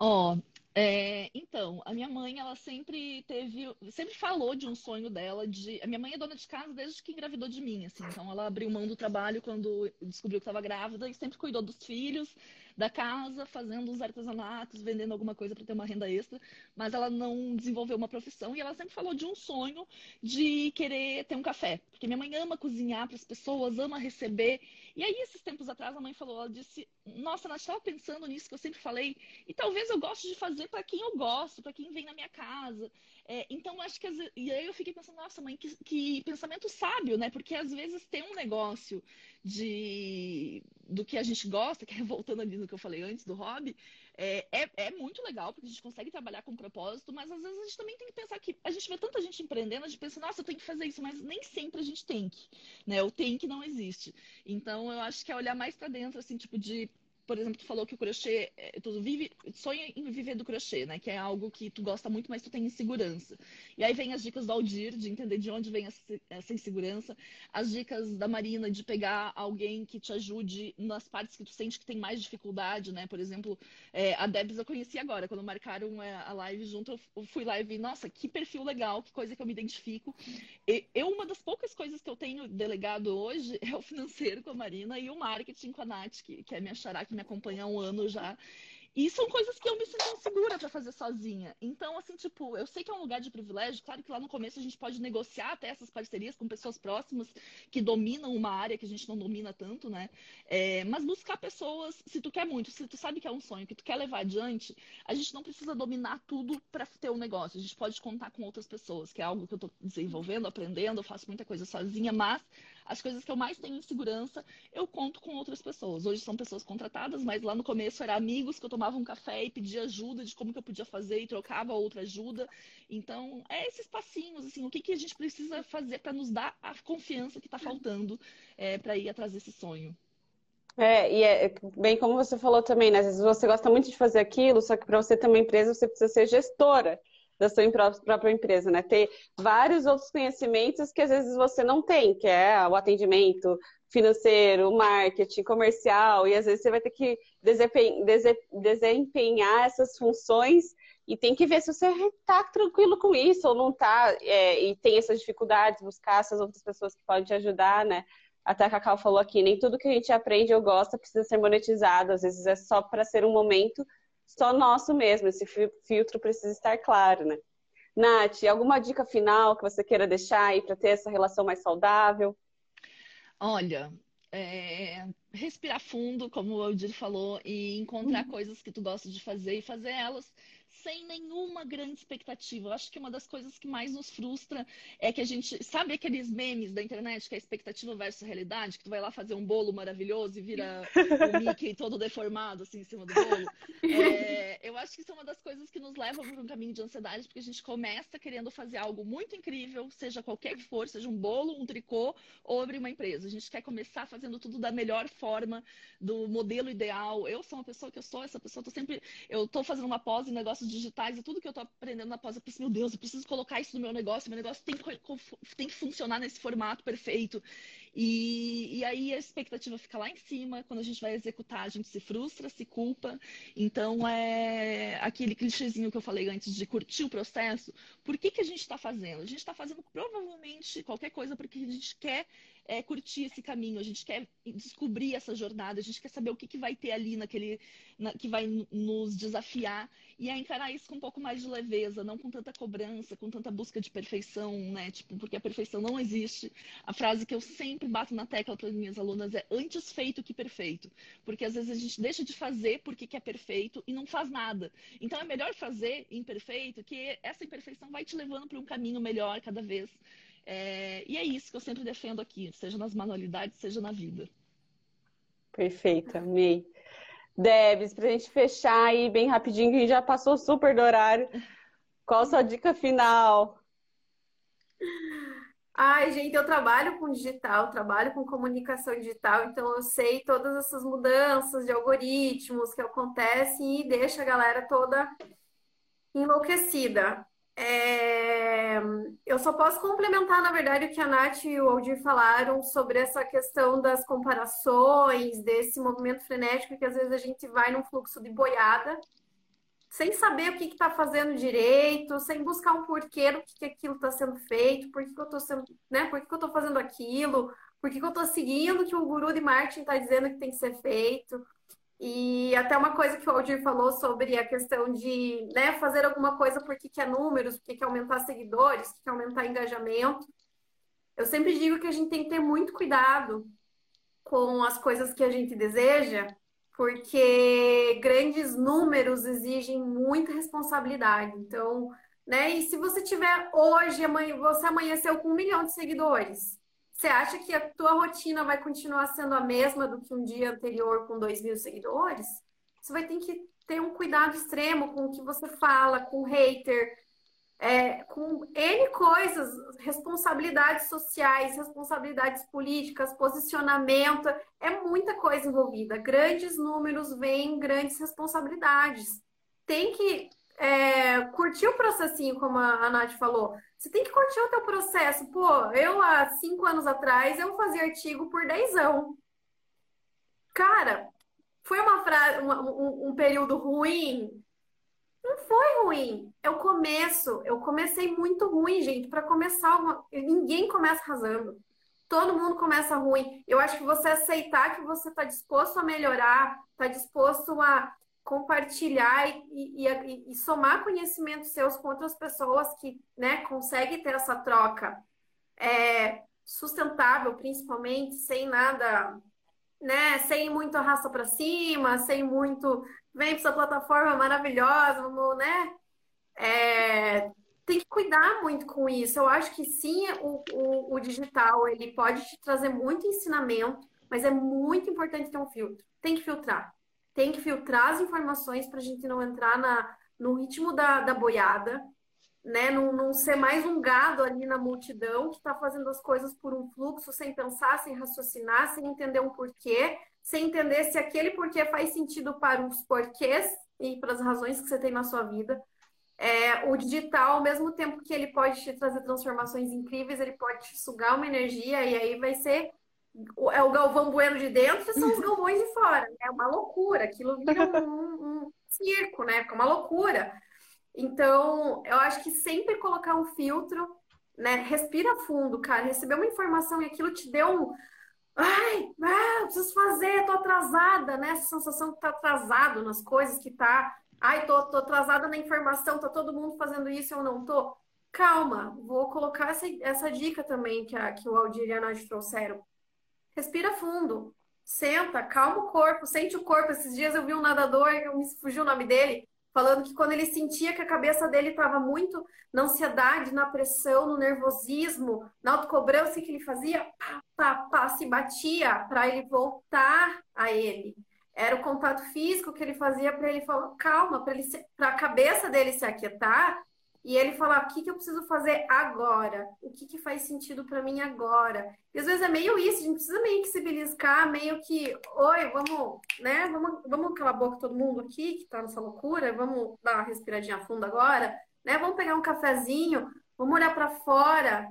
oh. oh, é, então, a minha mãe, ela sempre teve, sempre falou de um sonho dela de. A minha mãe é dona de casa desde que engravidou de mim, assim. Então, ela abriu mão do trabalho quando descobriu que estava grávida e sempre cuidou dos filhos, da casa, fazendo os artesanatos, vendendo alguma coisa para ter uma renda extra. Mas ela não desenvolveu uma profissão e ela sempre falou de um sonho de querer ter um café, porque minha mãe ama cozinhar para as pessoas, ama receber. E aí, esses tempos atrás, a mãe falou, ela disse, nossa, ela estava pensando nisso que eu sempre falei, e talvez eu goste de fazer para quem eu gosto, para quem vem na minha casa. É, então, acho que. E aí eu fiquei pensando, nossa, mãe, que, que pensamento sábio, né? Porque às vezes tem um negócio de do que a gente gosta, que é voltando ali no que eu falei antes do hobby, é, é, é, muito legal, porque a gente consegue trabalhar com propósito, mas às vezes a gente também tem que pensar que a gente vê tanta gente empreendendo, a gente pensa, nossa, eu tenho que fazer isso, mas nem sempre a gente tem que, né? O tem que não existe. Então, eu acho que é olhar mais para dentro, assim, tipo, de por exemplo, tu falou que o crochê, é, tu vive, sonha em viver do crochê, né? Que é algo que tu gosta muito, mas tu tem insegurança. E aí vem as dicas do Aldir, de entender de onde vem essa insegurança. As dicas da Marina, de pegar alguém que te ajude nas partes que tu sente que tem mais dificuldade, né? Por exemplo, é, a Debs eu conheci agora. Quando marcaram é, a live junto, eu fui lá e vi, nossa, que perfil legal, que coisa que eu me identifico. E, eu, uma das poucas coisas que eu tenho delegado hoje é o financeiro com a Marina e o marketing com a Nath, que, que é minha xará, que me acompanha há um ano já. E são coisas que eu me sinto insegura para fazer sozinha. Então, assim, tipo, eu sei que é um lugar de privilégio. Claro que lá no começo a gente pode negociar até essas parcerias com pessoas próximas que dominam uma área que a gente não domina tanto, né? É, mas buscar pessoas, se tu quer muito, se tu sabe que é um sonho, que tu quer levar adiante, a gente não precisa dominar tudo para ter um negócio. A gente pode contar com outras pessoas, que é algo que eu tô desenvolvendo, aprendendo, eu faço muita coisa sozinha, mas as coisas que eu mais tenho insegurança, eu conto com outras pessoas. Hoje são pessoas contratadas, mas lá no começo eram amigos que eu tomava um café e pedia ajuda de como que eu podia fazer e trocava outra ajuda. Então, é esses passinhos, assim, o que, que a gente precisa fazer para nos dar a confiança que está faltando é, para ir atrás desse sonho. É, e é bem como você falou também, né? Às vezes você gosta muito de fazer aquilo, só que para você uma empresa, você precisa ser gestora da sua própria empresa, né? Ter vários outros conhecimentos que às vezes você não tem, que é o atendimento financeiro, marketing, comercial, e às vezes você vai ter que desempenhar essas funções e tem que ver se você está tranquilo com isso ou não está, é, e tem essas dificuldades, buscar essas outras pessoas que podem te ajudar, né? Até a Cacau falou aqui, nem tudo que a gente aprende ou gosta precisa ser monetizado, às vezes é só para ser um momento só nosso mesmo. Esse filtro precisa estar claro, né? Nath, alguma dica final que você queira deixar aí para ter essa relação mais saudável? Olha, é, respirar fundo, como o Aldir falou, e encontrar uhum. coisas que tu gosta de fazer e fazer elas sem nenhuma grande expectativa. Eu acho que uma das coisas que mais nos frustra é que a gente. Sabe aqueles memes da internet que é expectativa versus realidade? Que tu vai lá fazer um bolo maravilhoso e vira o Mickey todo deformado assim em cima do bolo? É, eu acho que isso é uma das coisas que nos leva para um caminho de ansiedade, porque a gente começa querendo fazer algo muito incrível, seja qualquer que for, seja um bolo, um tricô ou abrir uma empresa. A gente quer começar fazendo tudo da melhor forma, do modelo ideal. Eu sou uma pessoa que eu sou essa pessoa, tô sempre. Eu tô fazendo uma pós em negócios digitais e tudo que eu tô aprendendo na pós, eu meu Deus, eu preciso colocar isso no meu negócio, meu negócio tem que, tem que funcionar nesse formato perfeito. E, e aí a expectativa fica lá em cima, quando a gente vai executar, a gente se frustra, se culpa. Então é aquele clichêzinho que eu falei antes de curtir o processo. Por que, que a gente está fazendo? A gente está fazendo provavelmente qualquer coisa porque a gente quer é, curtir esse caminho, a gente quer descobrir essa jornada, a gente quer saber o que, que vai ter ali naquele na, que vai nos desafiar e a encarar isso com um pouco mais de leveza, não com tanta cobrança, com tanta busca de perfeição, né? Tipo, porque a perfeição não existe. A frase que eu sempre bato na tecla para as minhas alunas é antes feito que perfeito, porque às vezes a gente deixa de fazer porque quer perfeito e não faz nada. Então é melhor fazer imperfeito, que essa imperfeição vai te levando para um caminho melhor cada vez. É, e é isso que eu sempre defendo aqui, seja nas manualidades, seja na vida. Perfeito, amei. Debs, para a gente fechar aí bem rapidinho, que já passou super do horário. Qual a sua dica final? Ai, gente, eu trabalho com digital, trabalho com comunicação digital, então eu sei todas essas mudanças de algoritmos que acontecem e deixa a galera toda enlouquecida. É... Eu só posso complementar, na verdade, o que a Nath e o Aldir falaram sobre essa questão das comparações, desse movimento frenético que às vezes a gente vai num fluxo de boiada, sem saber o que está fazendo direito, sem buscar um porquê do que, que aquilo está sendo feito, por que, que eu estou sendo, né? Por que, que eu estou fazendo aquilo, por que, que eu estou seguindo o que o guru de marketing está dizendo que tem que ser feito. E até uma coisa que o Aldir falou sobre a questão de né, fazer alguma coisa porque quer números, porque quer aumentar seguidores, porque quer aumentar engajamento. Eu sempre digo que a gente tem que ter muito cuidado com as coisas que a gente deseja, porque grandes números exigem muita responsabilidade. Então, né? E se você tiver hoje, você amanheceu com um milhão de seguidores, você acha que a tua rotina vai continuar sendo a mesma do que um dia anterior com dois mil seguidores? Você vai ter que ter um cuidado extremo com o que você fala, com hater, é, com N coisas, responsabilidades sociais, responsabilidades políticas, posicionamento, é muita coisa envolvida. Grandes números vêm grandes responsabilidades. Tem que é, curtir o processinho, como a, a Nath falou. Você tem que curtir o teu processo. Pô, eu há cinco anos atrás, eu fazia artigo por dezão. Cara, foi uma frase, um, um período ruim? Não foi ruim. É o começo. Eu comecei muito ruim, gente. Para começar, uma... ninguém começa arrasando. Todo mundo começa ruim. Eu acho que você aceitar que você está disposto a melhorar, está disposto a compartilhar e, e, e, somar conhecimentos seus com outras pessoas que né, conseguem ter essa troca é, sustentável, principalmente, sem nada, né, sem muito arrasta para cima, sem muito vem para essa plataforma maravilhosa, vamos, né? É, tem que cuidar muito com isso. Eu acho que sim, o, o, o, digital ele pode te trazer muito ensinamento, mas é muito importante ter um filtro. Tem que filtrar. Tem que filtrar as informações para a gente não entrar na, no ritmo da, da boiada, né? Não, não ser mais um gado ali na multidão que está fazendo as coisas por um fluxo, sem pensar, sem raciocinar, sem entender um porquê sem entender se aquele porquê faz sentido para os porquês e para as razões que você tem na sua vida. É, o digital, ao mesmo tempo que ele pode te trazer transformações incríveis, ele pode te sugar uma energia e aí vai ser é o galvão bueno de dentro e são os galvões de fora. É uma loucura. Aquilo vira um, um circo, né? É uma loucura. Então, eu acho que sempre colocar um filtro, né? Respira fundo, cara. Receber uma informação e aquilo te deu um, Ai, ah, preciso fazer, tô atrasada, né? Essa sensação que tá atrasado nas coisas que tá. Ai, tô, tô atrasada na informação, tá todo mundo fazendo isso, eu não tô. Calma, vou colocar essa, essa dica também que, a, que o Aldir e a Nath trouxeram. Respira fundo, senta, calma o corpo, sente o corpo. Esses dias eu vi um nadador, eu me fugiu o nome dele, falando que quando ele sentia que a cabeça dele estava muito na ansiedade, na pressão, no nervosismo, na autocobrança, que ele fazia? Pá, pá, pá, se batia para ele voltar a ele. Era o contato físico que ele fazia para ele falar, calma, para a cabeça dele se aquietar e ele falar o que, que eu preciso fazer agora, o que, que faz sentido para mim agora. E às vezes é meio isso, a gente precisa meio que se beliscar, meio que, oi, vamos, né? Vamos, vamos calar a boca todo mundo aqui que tá nessa loucura, vamos dar uma respiradinha fundo agora, né? Vamos pegar um cafezinho, vamos olhar para fora,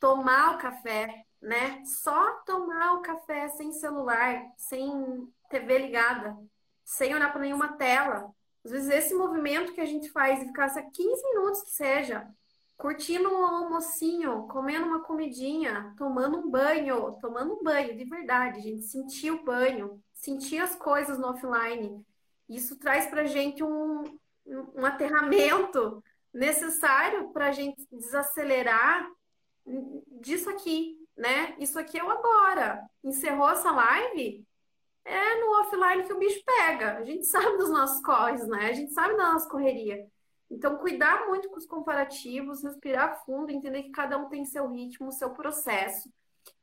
tomar o café, né? Só tomar o café sem celular, sem TV ligada, sem olhar para nenhuma tela, às vezes esse movimento que a gente faz e ficasse 15 minutos que seja, curtindo um almocinho, comendo uma comidinha, tomando um banho, tomando um banho de verdade, gente, sentir o banho, sentir as coisas no offline. Isso traz para a gente um, um aterramento necessário para a gente desacelerar disso aqui, né? Isso aqui é o agora. Encerrou essa live, é no offline que o bicho pega. A gente sabe dos nossos corres, né? A gente sabe da nossa correria. Então, cuidar muito com os comparativos, respirar fundo, entender que cada um tem seu ritmo, seu processo.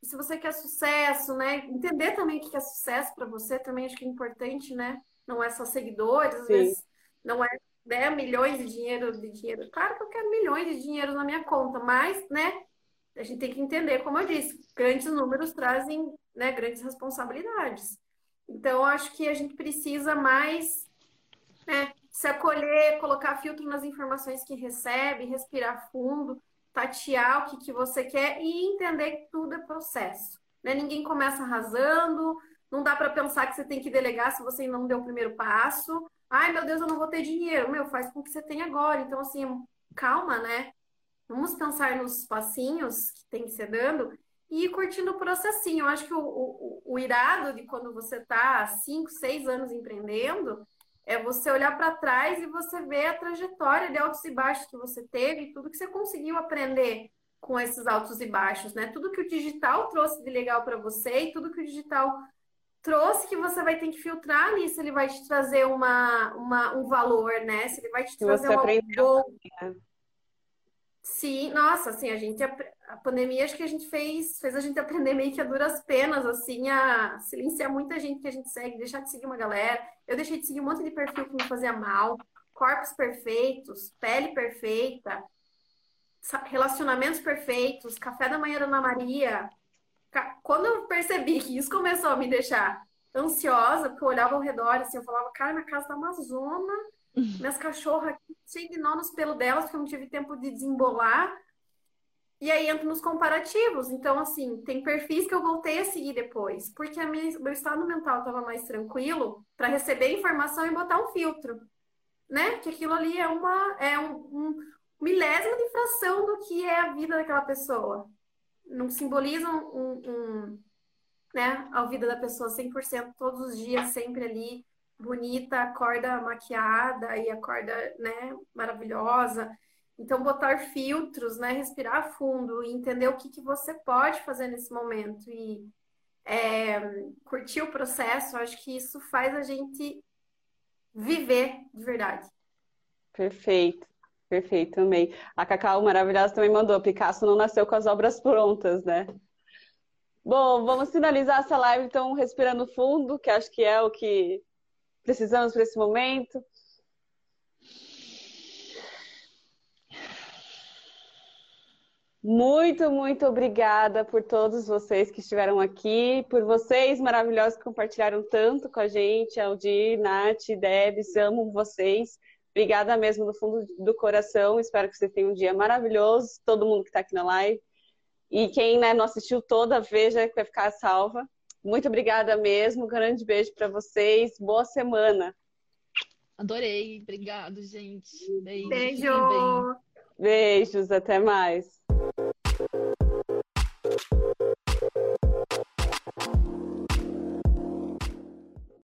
E se você quer sucesso, né? Entender também o que é sucesso para você também acho que é importante, né? Não é só seguidores, às Sim. vezes não é né, milhões de dinheiro de dinheiro. Claro que eu quero milhões de dinheiro na minha conta, mas, né? A gente tem que entender, como eu disse, grandes números trazem né, grandes responsabilidades. Então, acho que a gente precisa mais né, se acolher, colocar filtro nas informações que recebe, respirar fundo, tatear o que, que você quer e entender que tudo é processo. Né? Ninguém começa arrasando, não dá para pensar que você tem que delegar se você não deu o primeiro passo. Ai, meu Deus, eu não vou ter dinheiro. Meu, faz com o que você tem agora. Então, assim, calma, né? Vamos pensar nos passinhos que tem que ser dando e curtindo o processinho. Eu acho que o, o, o irado de quando você está há 5, 6 anos empreendendo é você olhar para trás e você ver a trajetória de altos e baixos que você teve, tudo que você conseguiu aprender com esses altos e baixos, né? Tudo que o digital trouxe de legal para você e tudo que o digital trouxe que você vai ter que filtrar ali se ele vai te trazer uma, uma, um valor, né? Se ele vai te trazer um bom. Né? Sim, nossa, assim, a gente, a, pandemia acho que a gente fez, fez a gente aprender meio que a duras penas, assim, a silenciar muita gente que a gente segue, deixar de seguir uma galera. Eu deixei de seguir um monte de perfil que me fazia mal, corpos perfeitos, pele perfeita, relacionamentos perfeitos, café da manhã da Ana Maria. Quando eu percebi que isso começou a me deixar ansiosa, porque eu olhava ao redor, assim, eu falava, cara, minha casa tá uma zona, minhas cachorras aqui, cheio de nó nos pelos delas, porque eu não tive tempo de desembolar. E aí entro nos comparativos. Então, assim, tem perfis que eu voltei a seguir depois, porque a minha, meu estado mental estava mais tranquilo para receber informação e botar um filtro, né? Que aquilo ali é uma é um, um milésimo de fração do que é a vida daquela pessoa. Não simboliza um, um né, a vida da pessoa 100% todos os dias, sempre ali, bonita, acorda maquiada e acorda, né, maravilhosa. Então, botar filtros, né, respirar fundo e entender o que, que você pode fazer nesse momento e é, curtir o processo, acho que isso faz a gente viver de verdade. Perfeito. Perfeito, também. A Cacau maravilhosa também mandou. Picasso não nasceu com as obras prontas, né? Bom, vamos finalizar essa live então respirando fundo, que acho que é o que precisamos para esse momento. Muito, muito obrigada por todos vocês que estiveram aqui, por vocês maravilhosos que compartilharam tanto com a gente, Aldir, Nath, Debs, amo vocês. Obrigada mesmo do fundo do coração. Espero que vocês tenham um dia maravilhoso. Todo mundo que está aqui na live. E quem né, não assistiu toda, veja que vai ficar salva. Muito obrigada mesmo. Um grande beijo para vocês. Boa semana. Adorei. Obrigado, gente. Beijo. Beijo. Beijos. Até mais.